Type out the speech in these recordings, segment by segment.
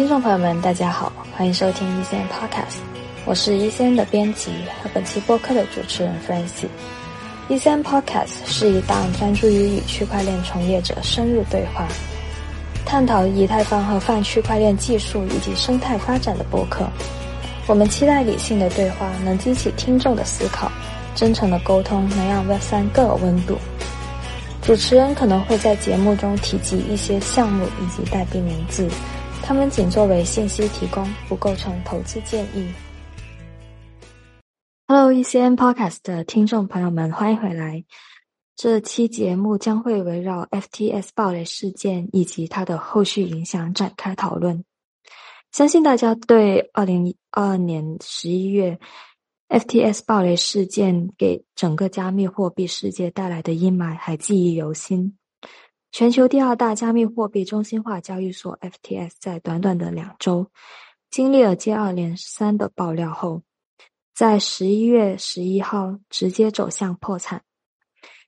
听众朋友们，大家好，欢迎收听一线 Podcast，我是一线的编辑和本期播客的主持人 f r a n c i 一线 Podcast 是一档专注于与区块链从业者深入对话，探讨以太坊和泛区块链技术以及生态发展的播客。我们期待理性的对话能激起听众的思考，真诚的沟通能让 Web 三更有温度。主持人可能会在节目中提及一些项目以及代币名字。他们仅作为信息提供，不构成投资建议。Hello，ECN Podcast 的听众朋友们，欢迎回来。这期节目将会围绕 FTS 暴雷事件以及它的后续影响展开讨论。相信大家对二零二二年十一月 FTS 暴雷事件给整个加密货币世界带来的阴霾还记忆犹新。全球第二大加密货币中心化交易所 FTS 在短短的两周，经历了接二连三的爆料后，在十一月十一号直接走向破产。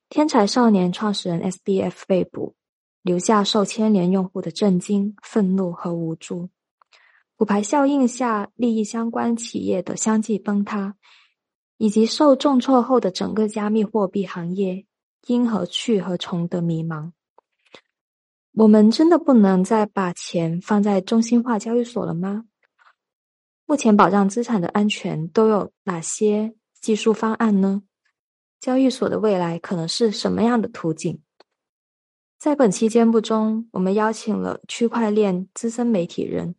天才少年创始人 SBF 被捕，留下受牵连用户的震惊、愤怒和无助。骨牌效应下利益相关企业的相继崩塌，以及受重挫后的整个加密货币行业因何去何从的迷茫。我们真的不能再把钱放在中心化交易所了吗？目前保障资产的安全都有哪些技术方案呢？交易所的未来可能是什么样的图景？在本期节目中，我们邀请了区块链资深媒体人、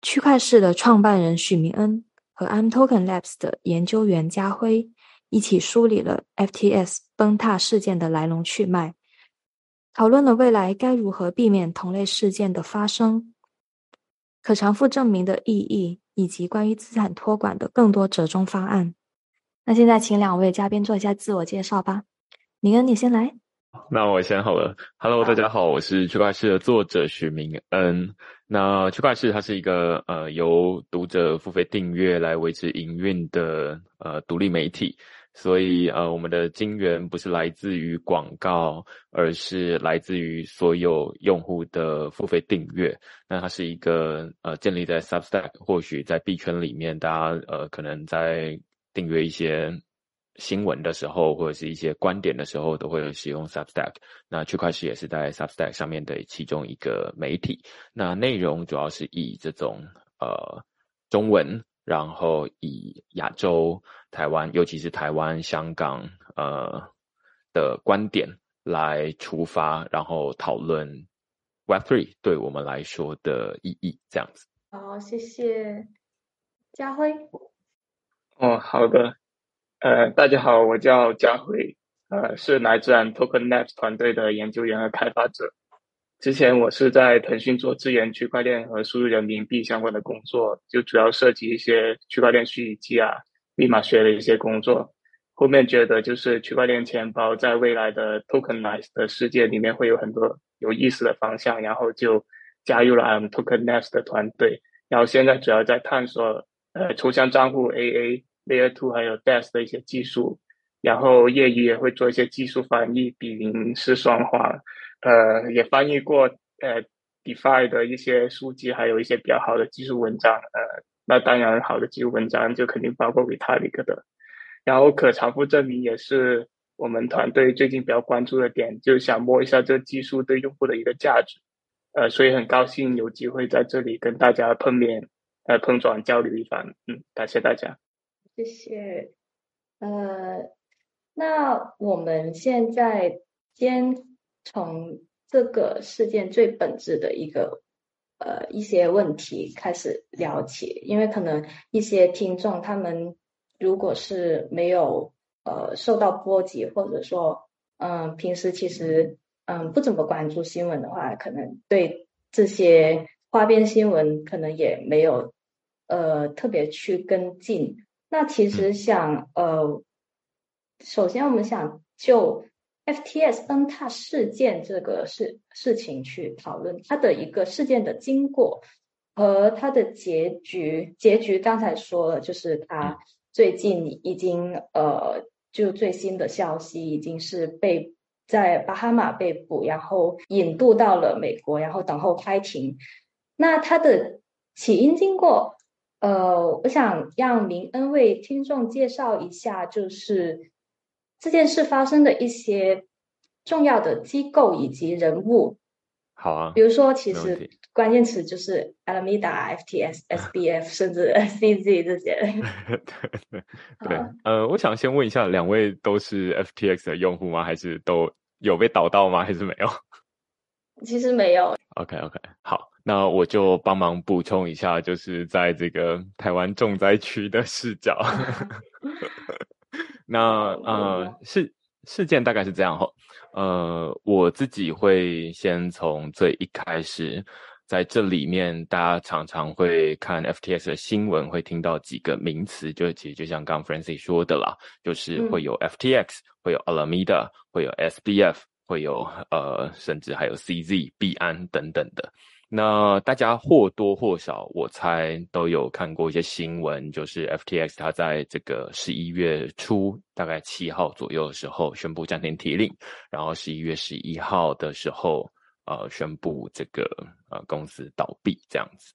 区块市的创办人许明恩和 I'm Token Labs 的研究员家辉，一起梳理了 FTS 崩塌事件的来龙去脉。讨论了未来该如何避免同类事件的发生，可偿付证明的意义，以及关于资产托管的更多折中方案。那现在请两位嘉宾做一下自我介绍吧。明恩，你先来。那我先好了。Hello，大家好，我是区块市的作者许明恩。那区块市它是一个呃由读者付费订阅来维持营运的呃独立媒体。所以，呃，我们的金源不是来自于广告，而是来自于所有用户的付费订阅。那它是一个呃，建立在 Substack，或许在币圈里面，大家呃，可能在订阅一些新闻的时候，或者是一些观点的时候，都会使用 Substack。那区块链也是在 Substack 上面的其中一个媒体。那内容主要是以这种呃中文。然后以亚洲、台湾，尤其是台湾、香港，呃的观点来出发，然后讨论 Web Three 对我们来说的意义，这样子。好，谢谢家辉。哦，好的。呃，大家好，我叫家辉，呃，是来自 Token Labs 团队的研究员和开发者。之前我是在腾讯做资源区块链和输入人民币相关的工作，就主要涉及一些区块链虚拟机啊、密码学的一些工作。后面觉得就是区块链钱包在未来的 tokenize 的世界里面会有很多有意思的方向，然后就加入了 I'm tokenize 的团队。然后现在主要在探索呃抽象账户 AA Layer Two 还有 DEX 的一些技术，然后业余也会做一些技术翻译，比零是双花。呃，也翻译过呃，DeFi 的一些书籍，还有一些比较好的技术文章。呃，那当然，好的技术文章就肯定包括 Vitalik 的。然后，可偿付证明也是我们团队最近比较关注的点，就想摸一下这技术对用户的一个价值。呃，所以很高兴有机会在这里跟大家碰面，呃，碰撞交流一番。嗯，感谢大家。谢谢。呃，那我们现在先。从这个事件最本质的一个呃一些问题开始聊起，因为可能一些听众他们如果是没有呃受到波及，或者说嗯平时其实嗯不怎么关注新闻的话，可能对这些花边新闻可能也没有呃特别去跟进。那其实想呃，首先我们想就。FTS 崩塌事件这个事事情去讨论它的一个事件的经过和它的结局。结局刚才说了，就是他最近已经呃，就最新的消息已经是被在巴哈马被捕，然后引渡到了美国，然后等候开庭。那他的起因经过，呃，我想让明恩为听众介绍一下，就是这件事发生的一些重要的机构以及人物。好啊，比如说，其实关键词就是 Alameda、FTS、SBF，甚至 CZ 这些。对对，呃，我想先问一下，两位都是 FTX 的用户吗？还是都有被导到吗？还是没有？其实没有。OK OK，好，那我就帮忙补充一下，就是在这个台湾重灾区的视角。那呃，事事件大概是这样哈。呃，我自己会先从最一开始，在这里面，大家常常会看 FTX 的新闻，会听到几个名词，就其实就像刚 Francis 说的啦，就是会有 FTX，会有 Alameda，会有 SBF，会有呃，甚至还有 CZ、币安等等的。那大家或多或少，我猜都有看过一些新闻，就是 FTX 它在这个十一月初，大概七号左右的时候宣布暂停提令，然后十一月十一号的时候，呃，宣布这个呃公司倒闭这样子。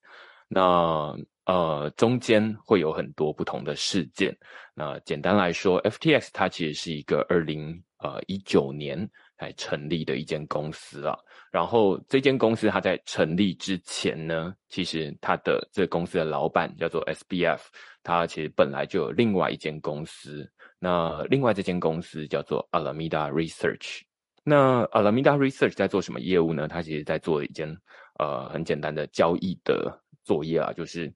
那呃中间会有很多不同的事件。那简单来说，FTX 它其实是一个二零呃一九年才成立的一间公司啊。然后这间公司它在成立之前呢，其实它的这公司的老板叫做 SBF，它其实本来就有另外一间公司。那另外这间公司叫做 Alameda Research。那 Alameda Research 在做什么业务呢？它其实在做一件呃很简单的交易的作业啊，就是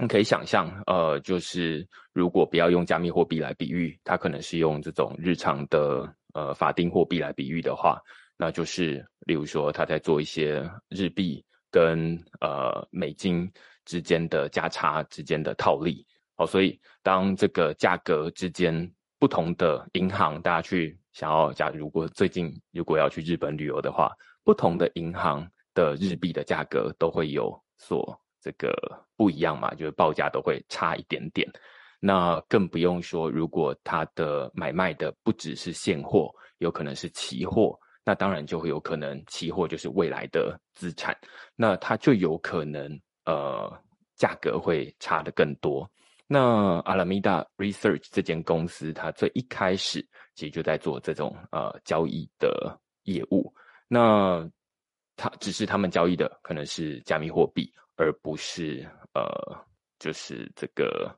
你可以想象，呃，就是如果不要用加密货币来比喻，它可能是用这种日常的呃法定货币来比喻的话。那就是，例如说，他在做一些日币跟呃美金之间的价差之间的套利，好，所以当这个价格之间不同的银行，大家去想要假如果最近如果要去日本旅游的话，不同的银行的日币的价格都会有所这个不一样嘛，就是报价都会差一点点。那更不用说，如果它的买卖的不只是现货，有可能是期货。那当然就会有可能，期货就是未来的资产，那它就有可能呃价格会差的更多。那 Alameda Research 这间公司，它最一开始其实就在做这种呃交易的业务。那它只是他们交易的可能是加密货币，而不是呃就是这个，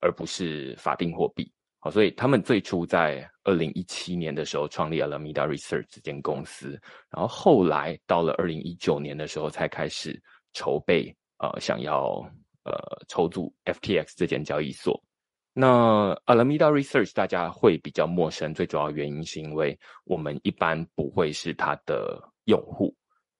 而不是法定货币。好所以他们最初在二零一七年的时候创立 Alameda Research 这间公司，然后后来到了二零一九年的时候才开始筹备，呃，想要呃筹组 FTX 这间交易所。那 Alameda Research 大家会比较陌生，最主要原因是因为我们一般不会是他的用户，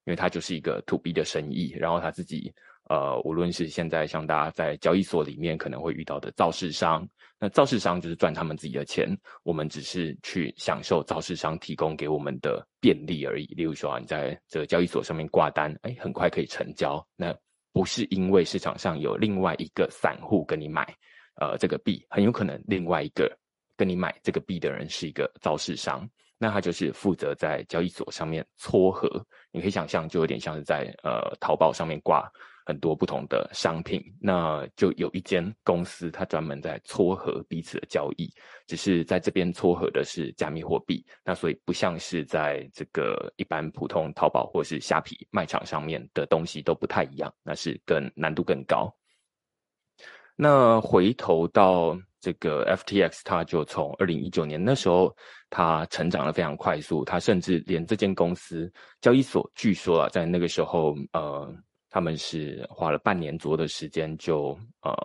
因为他就是一个 To B 的生意，然后他自己。呃，无论是现在像大家在交易所里面可能会遇到的造市商，那造市商就是赚他们自己的钱，我们只是去享受造市商提供给我们的便利而已。例如说啊，你在这个交易所上面挂单，哎，很快可以成交，那不是因为市场上有另外一个散户跟你买，呃，这个币很有可能另外一个跟你买这个币的人是一个造市商。那他就是负责在交易所上面撮合，你可以想象，就有点像是在呃淘宝上面挂很多不同的商品，那就有一间公司，它专门在撮合彼此的交易，只是在这边撮合的是加密货币，那所以不像是在这个一般普通淘宝或是虾皮卖场上面的东西都不太一样，那是更难度更高。那回头到。这个 FTX，它就从二零一九年那时候，它成长的非常快速，它甚至连这间公司交易所，据说啊，在那个时候，呃，他们是花了半年左右的时间，就呃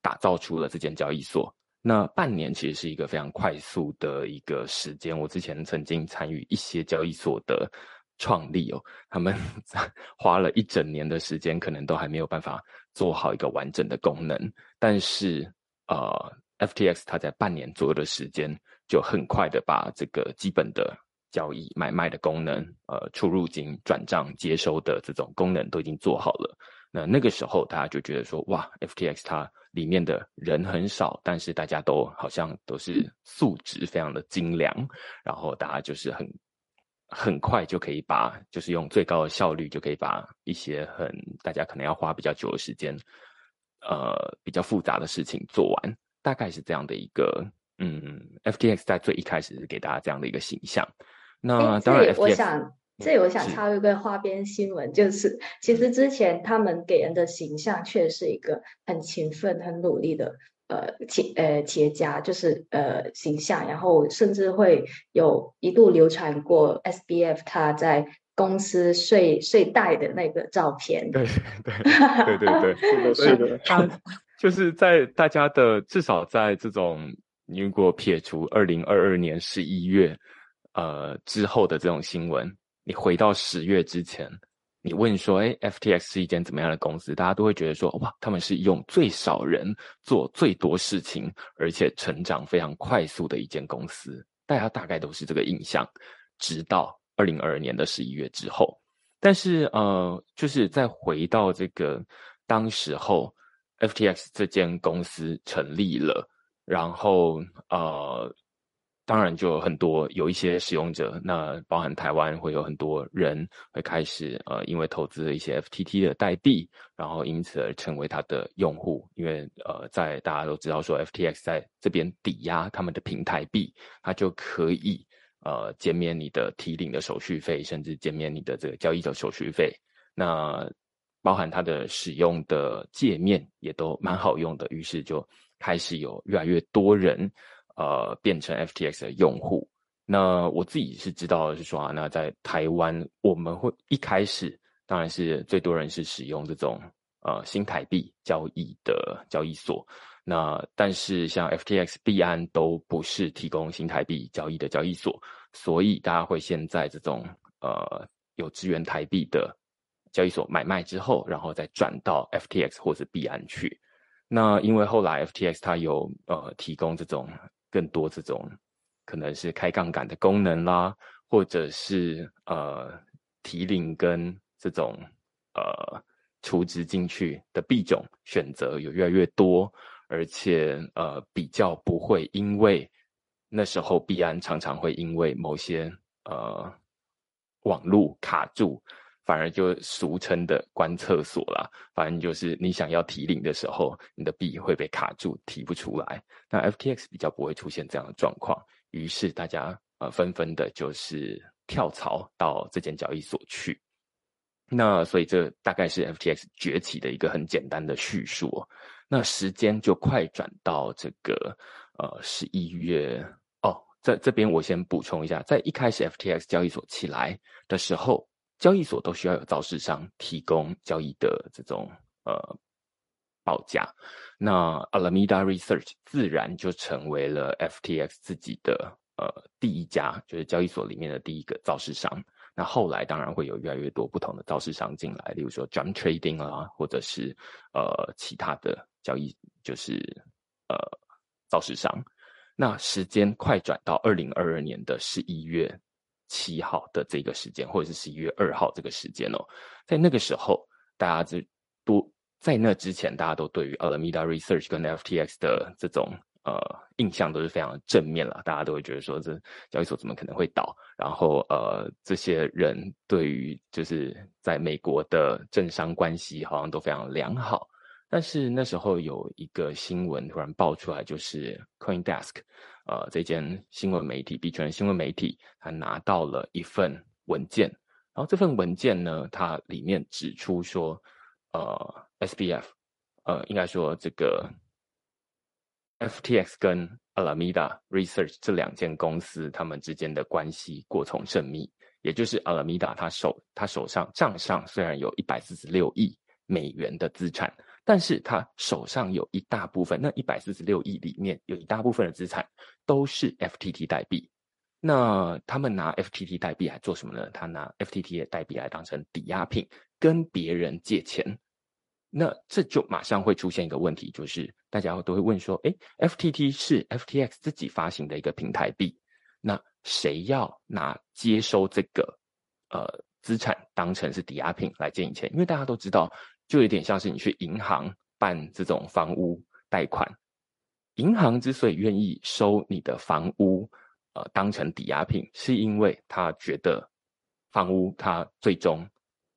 打造出了这间交易所。那半年其实是一个非常快速的一个时间。我之前曾经参与一些交易所的创立哦，他们 花了一整年的时间，可能都还没有办法做好一个完整的功能，但是。呃，FTX 它在半年左右的时间，就很快的把这个基本的交易买卖的功能，呃，出入金、转账、接收的这种功能都已经做好了。那那个时候，大家就觉得说，哇，FTX 它里面的人很少，但是大家都好像都是素质非常的精良，然后大家就是很很快就可以把，就是用最高的效率就可以把一些很大家可能要花比较久的时间，呃，比较复杂的事情做完，大概是这样的一个，嗯，FTX 在最一开始是给大家这样的一个形象。那当然，我想，这里我想插入一个花边新闻，就是其实之前他们给人的形象却是一个很勤奋、很努力的。呃，企呃企业家就是呃形象，然后甚至会有一度流传过 S B F 他在公司睡睡袋的那个照片。对对对对对，是的，他就是在大家的至少在这种如果撇除二零二二年十一月呃之后的这种新闻，你回到十月之前。你问说，哎，FTX 是一间怎么样的公司？大家都会觉得说，哇，他们是用最少人做最多事情，而且成长非常快速的一间公司。大家大概都是这个印象，直到二零二二年的十一月之后。但是，呃，就是再回到这个当时候，FTX 这间公司成立了，然后，呃。当然，就有很多有一些使用者，那包含台湾会有很多人会开始呃，因为投资了一些 FTT 的代币，然后因此而成为它的用户。因为呃，在大家都知道说 FTX 在这边抵押他们的平台币，它就可以呃减免你的提领的手续费，甚至减免你的这个交易的手续费。那包含它的使用的界面也都蛮好用的，于是就开始有越来越多人。呃，变成 FTX 的用户，那我自己是知道是说啊，那在台湾我们会一开始当然是最多人是使用这种呃新台币交易的交易所，那但是像 FTX、币安都不是提供新台币交易的交易所，所以大家会先在这种呃有支援台币的交易所买卖之后，然后再转到 FTX 或者币安去。那因为后来 FTX 它有呃提供这种。更多这种可能是开杠杆的功能啦，或者是呃提领跟这种呃储值进去的币种选择有越来越多，而且呃比较不会因为那时候币安常常会因为某些呃网路卡住。反而就俗称的关厕所啦，反正就是你想要提领的时候，你的币会被卡住，提不出来。那 FTX 比较不会出现这样的状况，于是大家呃纷纷的就是跳槽到这间交易所去。那所以这大概是 FTX 崛起的一个很简单的叙述。那时间就快转到这个呃十一月哦，在这边我先补充一下，在一开始 FTX 交易所起来的时候。交易所都需要有造市商提供交易的这种呃报价，那 Alameda Research 自然就成为了 FTX 自己的呃第一家，就是交易所里面的第一个造市商。那后来当然会有越来越多不同的造市商进来，例如说 Jump Trading 啊，或者是呃其他的交易，就是呃造市商。那时间快转到二零二二年的十一月。七号的这个时间，或者是十一月二号这个时间哦，在那个时候，大家就都在那之前，大家都对于 Alameda Research 跟 FTX 的这种呃印象都是非常正面了，大家都会觉得说这交易所怎么可能会倒？然后呃，这些人对于就是在美国的政商关系好像都非常良好。但是那时候有一个新闻突然爆出来，就是 CoinDesk，呃，这间新闻媒体，币圈新闻媒体，他拿到了一份文件，然后这份文件呢，它里面指出说，呃，SBF，呃，应该说这个 FTX 跟 Alameda Research 这两间公司，他们之间的关系过从甚密，也就是 Alameda 他手他手上账上虽然有一百四十六亿美元的资产。但是他手上有一大部分，那一百四十六亿里面有一大部分的资产都是 FTT 代币。那他们拿 FTT 代币来做什么呢？他拿 FTT 的代币来当成抵押品跟别人借钱。那这就马上会出现一个问题，就是大家都会问说：哎，FTT 是 FTX 自己发行的一个平台币，那谁要拿接收这个呃资产当成是抵押品来借你钱？因为大家都知道。就有点像是你去银行办这种房屋贷款，银行之所以愿意收你的房屋，呃，当成抵押品，是因为他觉得房屋它最终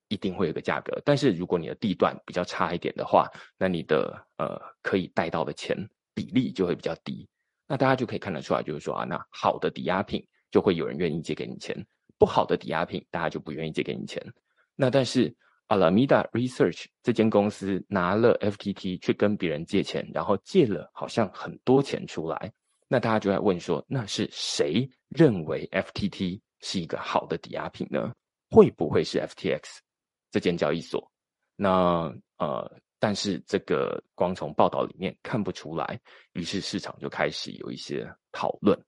一定会有个价格，但是如果你的地段比较差一点的话，那你的呃可以贷到的钱比例就会比较低。那大家就可以看得出来，就是说啊，那好的抵押品就会有人愿意借给你钱，不好的抵押品大家就不愿意借给你钱。那但是 Alameda Research 这间公司拿了 FTT 去跟别人借钱，然后借了好像很多钱出来，那大家就在问说，那是谁认为 FTT 是一个好的抵押品呢？会不会是 FTX 这间交易所？那呃。但是这个光从报道里面看不出来，于是市场就开始有一些讨论。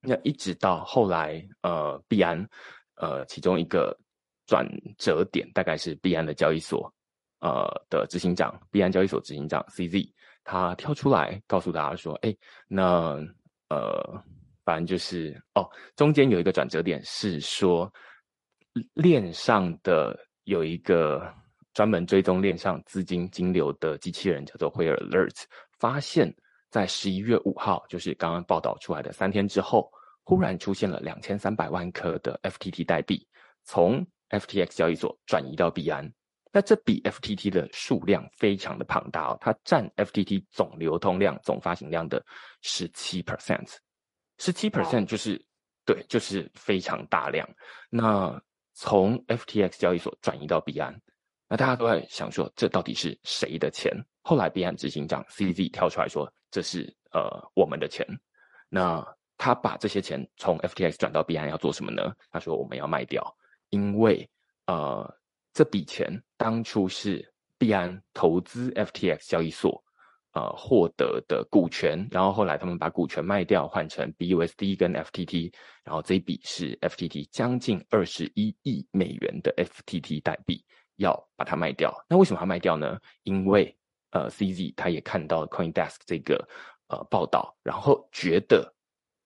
那一直到后来，呃，币安，呃，其中一个转折点大概是币安的交易所，呃的执行长，币安交易所执行长 CZ，他跳出来告诉大家说：“哎，那呃，反正就是哦，中间有一个转折点是说，链上的有一个。”专门追踪链上资金金流的机器人叫做 Where Alert，发现，在十一月五号，就是刚刚报道出来的三天之后，忽然出现了两千三百万颗的 FTT 代币从 FTX 交易所转移到币安。那这笔 FTT 的数量非常的庞大哦，它占 FTT 总流通量、总发行量的十七 percent，十七 percent 就是对，就是非常大量。那从 FTX 交易所转移到币安。那大家都在想说，这到底是谁的钱？后来币安执行长 CZ 跳出来说，这是呃我们的钱。那他把这些钱从 FTX 转到币安要做什么呢？他说我们要卖掉，因为呃这笔钱当初是币安投资 FTX 交易所呃获得的股权，然后后来他们把股权卖掉换成 BUSD 跟 FTT，然后这一笔是 FTT 将近二十一亿美元的 FTT 代币。要把它卖掉，那为什么要卖掉呢？因为呃，CZ 他也看到 CoinDesk 这个呃报道，然后觉得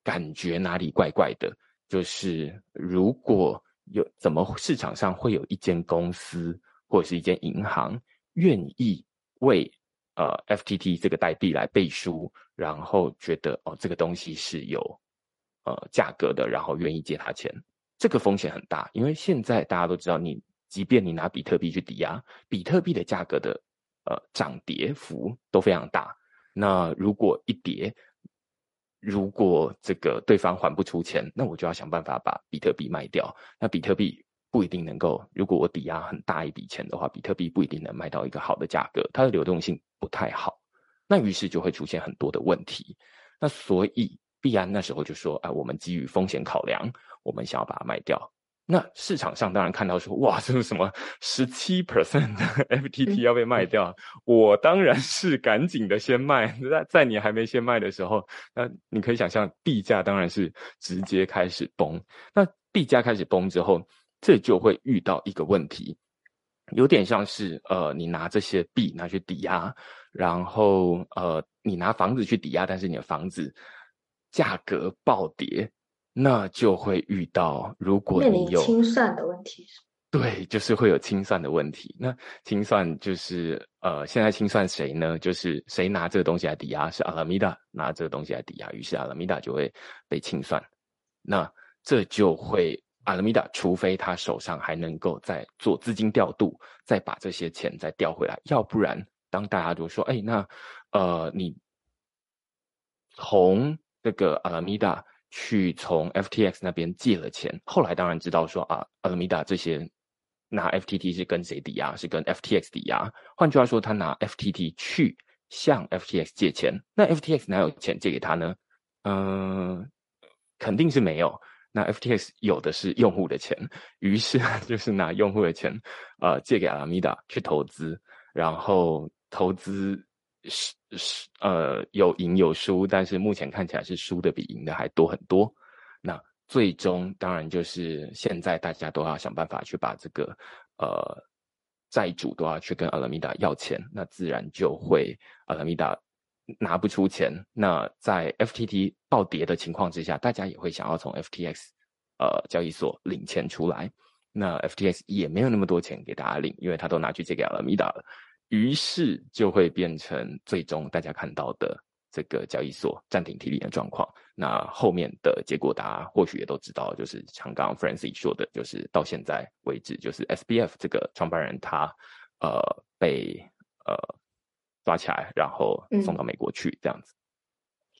感觉哪里怪怪的，就是如果有怎么市场上会有一间公司或者是一间银行愿意为呃 FTT 这个代币来背书，然后觉得哦这个东西是有呃价格的，然后愿意借他钱，这个风险很大，因为现在大家都知道你。即便你拿比特币去抵押，比特币的价格的呃涨跌幅都非常大。那如果一跌，如果这个对方还不出钱，那我就要想办法把比特币卖掉。那比特币不一定能够，如果我抵押很大一笔钱的话，比特币不一定能卖到一个好的价格，它的流动性不太好。那于是就会出现很多的问题。那所以币安那时候就说：“哎，我们基于风险考量，我们想要把它卖掉。”那市场上当然看到说，哇，这是什么十七 percent 的 FTT 要被卖掉，我当然是赶紧的先卖。在在你还没先卖的时候，那你可以想象币价当然是直接开始崩。那币价开始崩之后，这就会遇到一个问题，有点像是呃，你拿这些币拿去抵押，然后呃，你拿房子去抵押，但是你的房子价格暴跌。那就会遇到，如果你有清算的问题，对，就是会有清算的问题。那清算就是呃，现在清算谁呢？就是谁拿这个东西来抵押，是阿拉米达拿这个东西来抵押，于是阿拉米达就会被清算。那这就会阿拉米达，除非他手上还能够再做资金调度，再把这些钱再调回来，要不然当大家都说，哎，那呃，你从这个阿拉米达。去从 FTX 那边借了钱，后来当然知道说啊，Alameda 这些拿 FTT 是跟谁抵押？是跟 FTX 抵押。换句话说，他拿 FTT 去向 FTX 借钱，那 FTX 哪有钱借给他呢？嗯，肯定是没有。那 FTX 有的是用户的钱，于是就是拿用户的钱，呃，借给 Alameda 去投资，然后投资。是是呃有赢有输，但是目前看起来是输的比赢的还多很多。那最终当然就是现在大家都要想办法去把这个呃债主都要去跟阿拉米达要钱，那自然就会阿拉米达拿不出钱。那在 FTT 暴跌的情况之下，大家也会想要从 FTX 呃交易所领钱出来。那 FTX 也没有那么多钱给大家领，因为他都拿去借给阿拉米达了。于是就会变成最终大家看到的这个交易所暂停提领的状况。那后面的结果，大家或许也都知道，就是像刚刚 Francis 说的，就是到现在为止，就是 SBF 这个创办人他呃被呃抓起来，然后送到美国去这样子。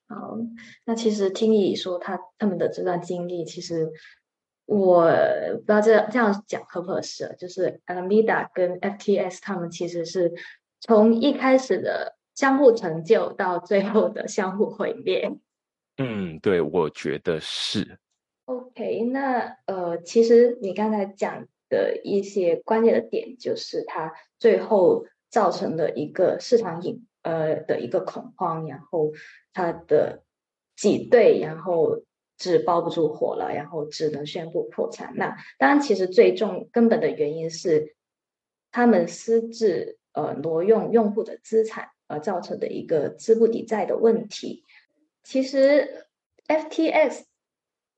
好，那其实听你说他他们的这段经历，其实我不知道这这样讲合不合适，就是 Alameda 跟 FTS 他们其实是从一开始的相互成就到最后的相互毁灭。嗯，对，我觉得是。OK，那呃，其实你刚才讲的一些关键的点，就是它最后造成的一个市场引呃的一个恐慌，然后它的挤兑，然后纸包不住火了，然后只能宣布破产。那当然，其实最重根本的原因是他们私自呃挪用用户的资产而造成的一个资不抵债的问题。其实，FTX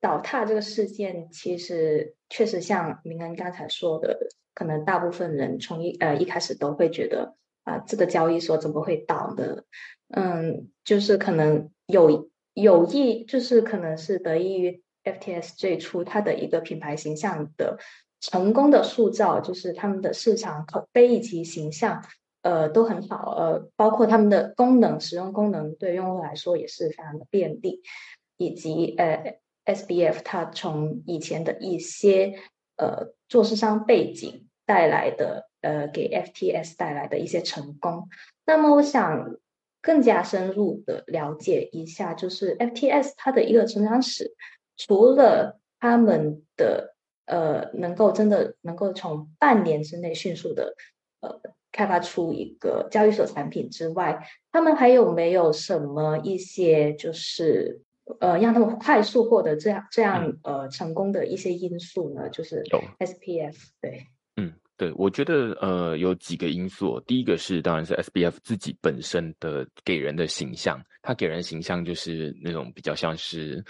倒塌这个事件，其实确实像明恩刚才说的，可能大部分人从一呃一开始都会觉得啊，这个交易所怎么会倒呢？嗯，就是可能有有意，就是可能是得益于 FTS 最初它的一个品牌形象的成功的塑造，就是他们的市场口碑以及形象。呃，都很好，呃，包括他们的功能使用功能对用户来说也是非常的便利，以及呃，SBF 它从以前的一些呃做市商背景带来的呃给 FTS 带来的一些成功。那么我想更加深入的了解一下，就是 FTS 它的一个成长史，除了他们的呃能够真的能够从半年之内迅速的呃。开发出一个交易所产品之外，他们还有没有什么一些就是呃让他们快速获得这样这样呃成功的一些因素呢？就是 SPF 对，嗯，对，我觉得呃有几个因素，第一个是当然是 SBF 自己本身的给人的形象，他给人形象就是那种比较像是。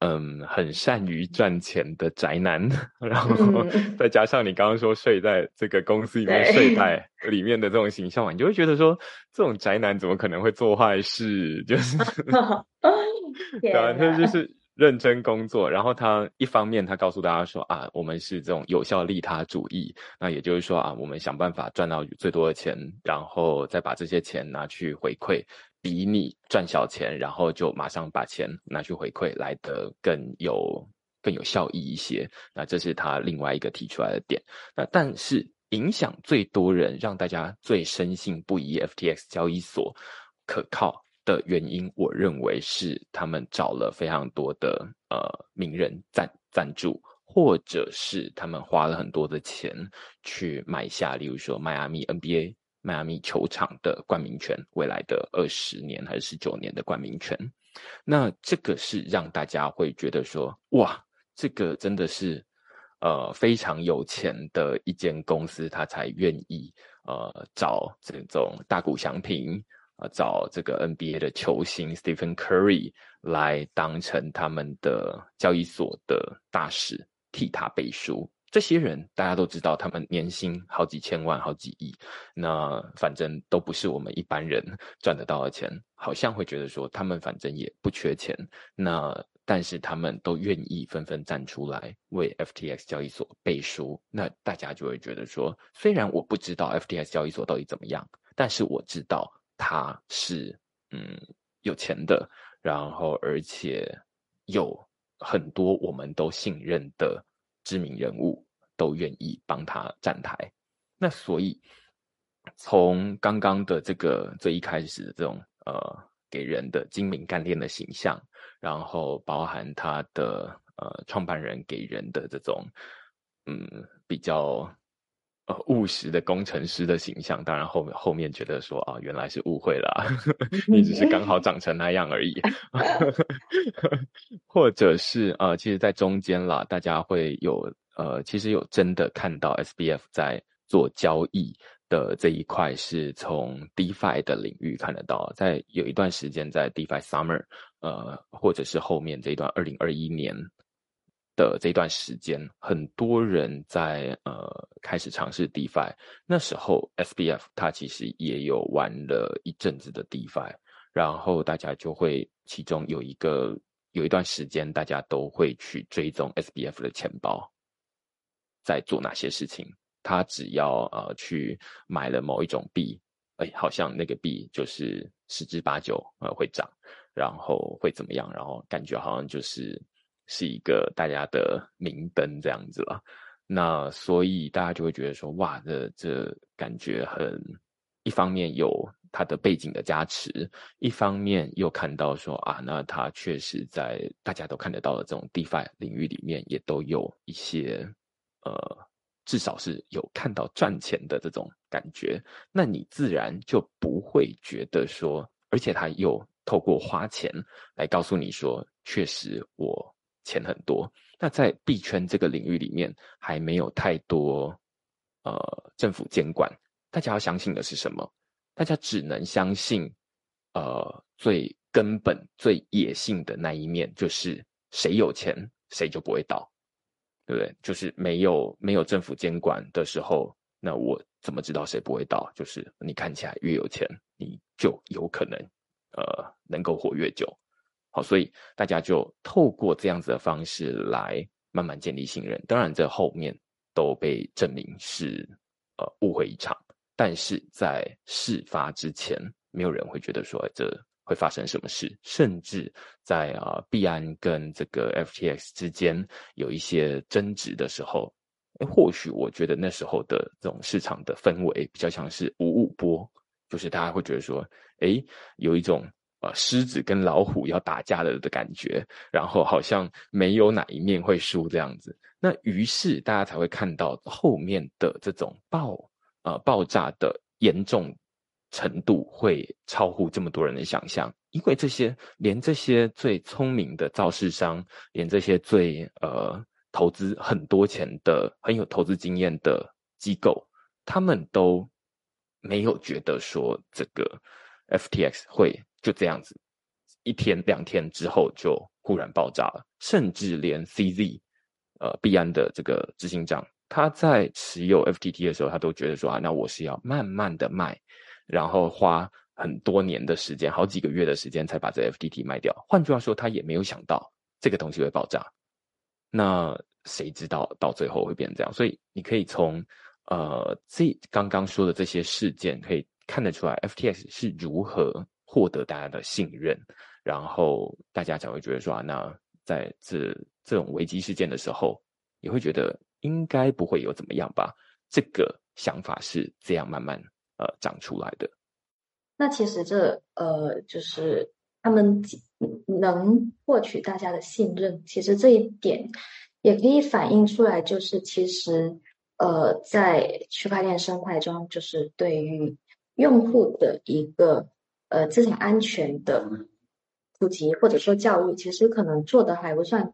嗯，很善于赚钱的宅男，然后再加上你刚刚说睡在这个公司里面睡袋里面的这种形象嘛，你就会觉得说，这种宅男怎么可能会做坏事？就是 对啊，他就是认真工作。然后他一方面他告诉大家说啊，我们是这种有效利他主义，那也就是说啊，我们想办法赚到最多的钱，然后再把这些钱拿去回馈。比你赚小钱，然后就马上把钱拿去回馈来的更有更有效益一些。那这是他另外一个提出来的点。那但是影响最多人，让大家最深信不疑，FTX 交易所可靠的原因，我认为是他们找了非常多的呃名人赞赞助，或者是他们花了很多的钱去买下，例如说迈阿密 NBA。迈阿密球场的冠名权，未来的二十年还是十九年的冠名权，那这个是让大家会觉得说，哇，这个真的是呃非常有钱的一间公司，他才愿意呃找这种大股祥平啊，找这个 NBA 的球星 Stephen Curry 来当成他们的交易所的大使，替他背书。这些人大家都知道，他们年薪好几千万、好几亿，那反正都不是我们一般人 赚得到的钱。好像会觉得说，他们反正也不缺钱，那但是他们都愿意纷纷站出来为 FTX 交易所背书。那大家就会觉得说，虽然我不知道 FTX 交易所到底怎么样，但是我知道他是嗯有钱的，然后而且有很多我们都信任的知名人物。都愿意帮他站台，那所以从刚刚的这个最一开始的这种呃给人的精明干练的形象，然后包含他的呃创办人给人的这种嗯比较呃务实的工程师的形象，当然后面后面觉得说啊原来是误会了，你只是刚好长成那样而已，或者是呃其实在中间啦，大家会有。呃，其实有真的看到 SBF 在做交易的这一块，是从 DeFi 的领域看得到。在有一段时间，在 DeFi Summer，呃，或者是后面这一段二零二一年的这段时间，很多人在呃开始尝试 DeFi。那时候 SBF 它其实也有玩了一阵子的 DeFi，然后大家就会其中有一个有一段时间，大家都会去追踪 SBF 的钱包在做哪些事情。他只要呃去买了某一种币，哎，好像那个币就是十之八九呃会涨，然后会怎么样？然后感觉好像就是是一个大家的明灯这样子了。那所以大家就会觉得说，哇，这这感觉很，一方面有它的背景的加持，一方面又看到说啊，那它确实在大家都看得到的这种 DeFi 领域里面，也都有一些呃，至少是有看到赚钱的这种感觉，那你自然就不会觉得说，而且他又透过花钱来告诉你说，确实我钱很多。那在币圈这个领域里面，还没有太多呃政府监管，大家要相信的是什么？大家只能相信呃最根本、最野性的那一面，就是谁有钱谁就不会倒，对不对？就是没有没有政府监管的时候，那我怎么知道谁不会倒？就是你看起来越有钱，你就有可能呃能够活越久。好，所以大家就透过这样子的方式来慢慢建立信任。当然，这后面都被证明是呃误会一场。但是在事发之前，没有人会觉得说这会发生什么事。甚至在啊币安跟这个 FTX 之间有一些争执的时候，哎，或许我觉得那时候的这种市场的氛围比较像是五五波，就是大家会觉得说，哎，有一种。呃，狮子跟老虎要打架了的感觉，然后好像没有哪一面会输这样子，那于是大家才会看到后面的这种爆呃爆炸的严重程度会超乎这么多人的想象，因为这些连这些最聪明的造势商，连这些最呃投资很多钱的很有投资经验的机构，他们都没有觉得说这个 FTX 会。就这样子，一天两天之后就忽然爆炸了，甚至连 CZ，呃，币安的这个执行长，他在持有 FTT 的时候，他都觉得说啊，那我是要慢慢的卖，然后花很多年的时间，好几个月的时间才把这 FTT 卖掉。换句话说，他也没有想到这个东西会爆炸。那谁知道到最后会变成这样？所以你可以从呃这刚刚说的这些事件可以看得出来，FTX 是如何。获得大家的信任，然后大家才会觉得说，那在这这种危机事件的时候，也会觉得应该不会有怎么样吧？这个想法是这样慢慢呃长出来的。那其实这呃就是他们能获取大家的信任，其实这一点也可以反映出来，就是其实呃在区块链生态中，就是对于用户的一个。呃，资产安全的普及或者说教育，其实可能做的还不算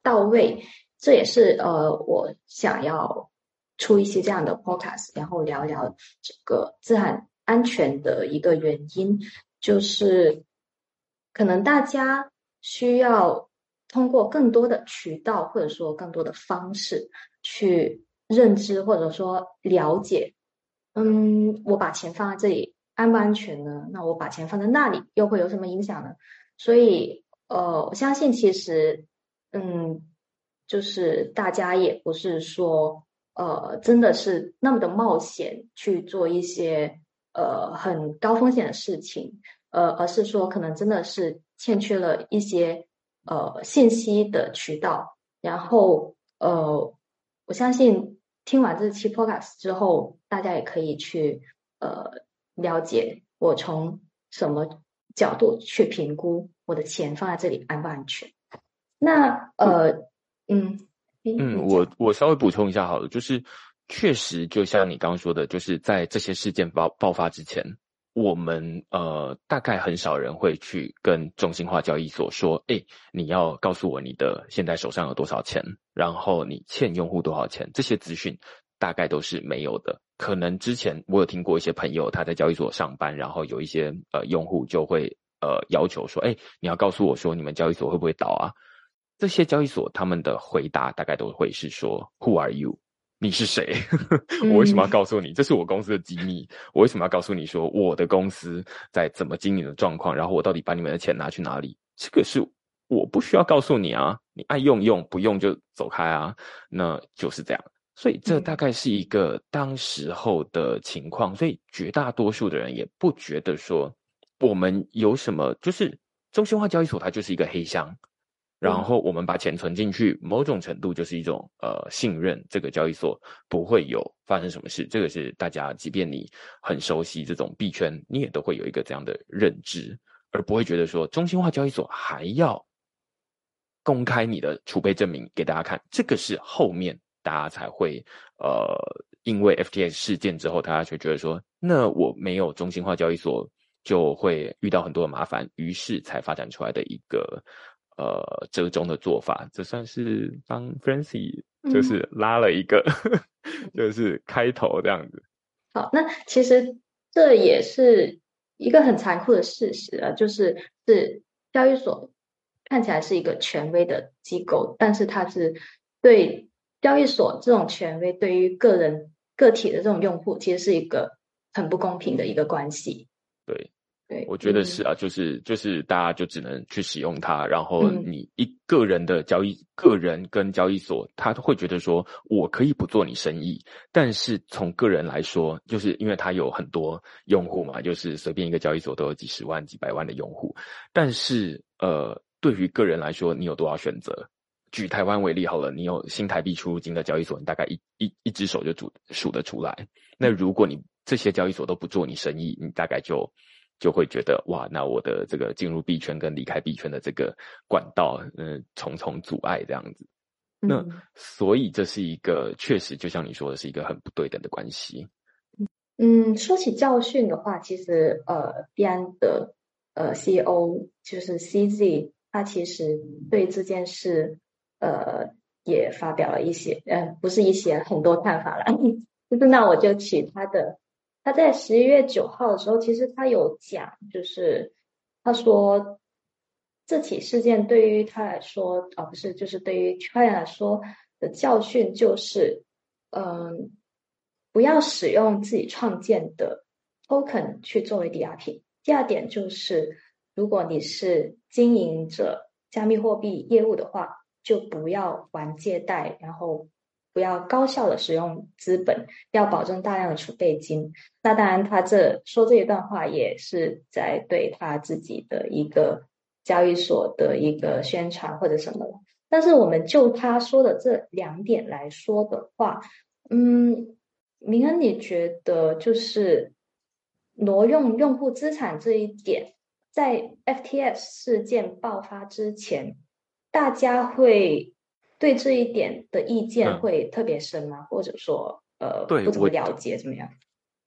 到位。这也是呃，我想要出一些这样的 podcast，然后聊聊这个资产安全的一个原因，就是可能大家需要通过更多的渠道或者说更多的方式去认知或者说了解。嗯，我把钱放在这里。安不安全呢？那我把钱放在那里又会有什么影响呢？所以，呃，我相信其实，嗯，就是大家也不是说，呃，真的是那么的冒险去做一些呃很高风险的事情，呃，而是说可能真的是欠缺了一些呃信息的渠道。然后，呃，我相信听完这期 podcast 之后，大家也可以去呃。了解我从什么角度去评估我的钱放在这里安不安全？那呃，嗯嗯，我我稍微补充一下好了，就是确实就像你刚刚说的，就是在这些事件爆爆发之前，我们呃大概很少人会去跟中心化交易所说，哎，你要告诉我你的现在手上有多少钱，然后你欠用户多少钱，这些资讯大概都是没有的。可能之前我有听过一些朋友他在交易所上班，然后有一些呃用户就会呃要求说，哎，你要告诉我说你们交易所会不会倒啊？这些交易所他们的回答大概都会是说，Who are you？你是谁？我为什么要告诉你？这是我公司的机密。我为什么要告诉你说我的公司在怎么经营的状况？然后我到底把你们的钱拿去哪里？这个是我不需要告诉你啊！你爱用用，不用就走开啊！那就是这样。所以这大概是一个当时候的情况。所以绝大多数的人也不觉得说我们有什么，就是中心化交易所它就是一个黑箱。然后我们把钱存进去，某种程度就是一种呃信任这个交易所不会有发生什么事。这个是大家，即便你很熟悉这种币圈，你也都会有一个这样的认知，而不会觉得说中心化交易所还要公开你的储备证明给大家看。这个是后面大家才会呃，因为 FTX 事件之后，大家就觉得说，那我没有中心化交易所就会遇到很多的麻烦，于是才发展出来的一个。呃，折中的做法，这算是帮 f r a n c y 就是拉了一个，就是开头这样子。好，那其实这也是一个很残酷的事实啊，就是是交易所看起来是一个权威的机构，但是它是对交易所这种权威对于个人个体的这种用户，其实是一个很不公平的一个关系。对。我觉得是啊，就是就是大家就只能去使用它，然后你一个人的交易，个人跟交易所，他会觉得说我可以不做你生意，但是从个人来说，就是因为他有很多用户嘛，就是随便一个交易所都有几十万、几百万的用户，但是呃，对于个人来说，你有多少选择？举台湾为例好了，你有新台币出入金的交易所，你大概一一一只手就数数得出来。那如果你这些交易所都不做你生意，你大概就。就会觉得哇，那我的这个进入币圈跟离开币圈的这个管道，嗯，重重阻碍这样子。那所以这是一个确实，就像你说的，是一个很不对等的关系。嗯，说起教训的话，其实呃，币安的呃 CEO 就是 CZ，他其实对这件事呃也发表了一些，嗯，不是一些很多看法了。就是那我就取他的。他在十一月九号的时候，其实他有讲，就是他说这起事件对于他来说，哦不是，就是对于区块链来说的教训就是，嗯，不要使用自己创建的 token 去作为抵押品。第二点就是，如果你是经营着加密货币业务的话，就不要玩借贷，然后。不要高效的使用资本，要保证大量的储备金。那当然，他这说这一段话也是在对他自己的一个交易所的一个宣传或者什么。但是，我们就他说的这两点来说的话，嗯，明恩，你觉得就是挪用用户资产这一点，在 FTS 事件爆发之前，大家会？对这一点的意见会特别深吗？或者说，呃，不怎么了解怎么样？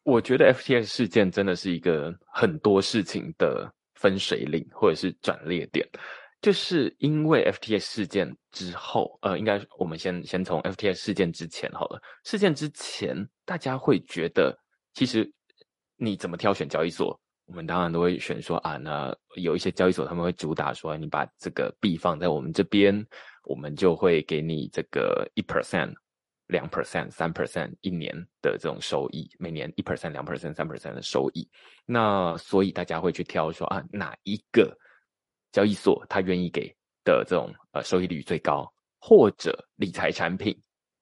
我觉得 FTS 事件真的是一个很多事情的分水岭，或者是转捩点。就是因为 FTS 事件之后，呃，应该我们先先从 FTS 事件之前好了。事件之前，大家会觉得，其实你怎么挑选交易所？我们当然都会选说啊，那有一些交易所他们会主打说，你把这个币放在我们这边。我们就会给你这个一 percent、两 percent、三 percent 一年的这种收益，每年一 percent、两 percent、三 percent 的收益。那所以大家会去挑说啊，哪一个交易所它愿意给的这种呃收益率最高，或者理财产品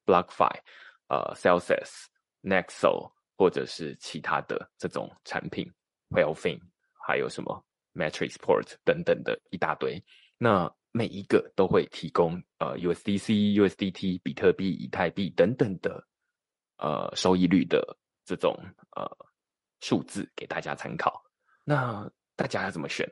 ，BlockFi、呃 Celsius、Nexo，或者是其他的这种产品 w e l l f i n 还有什么 Matrixport 等等的一大堆。那每一个都会提供呃 USDC、USDT、比特币、以太币等等的呃收益率的这种呃数字给大家参考。那大家要怎么选？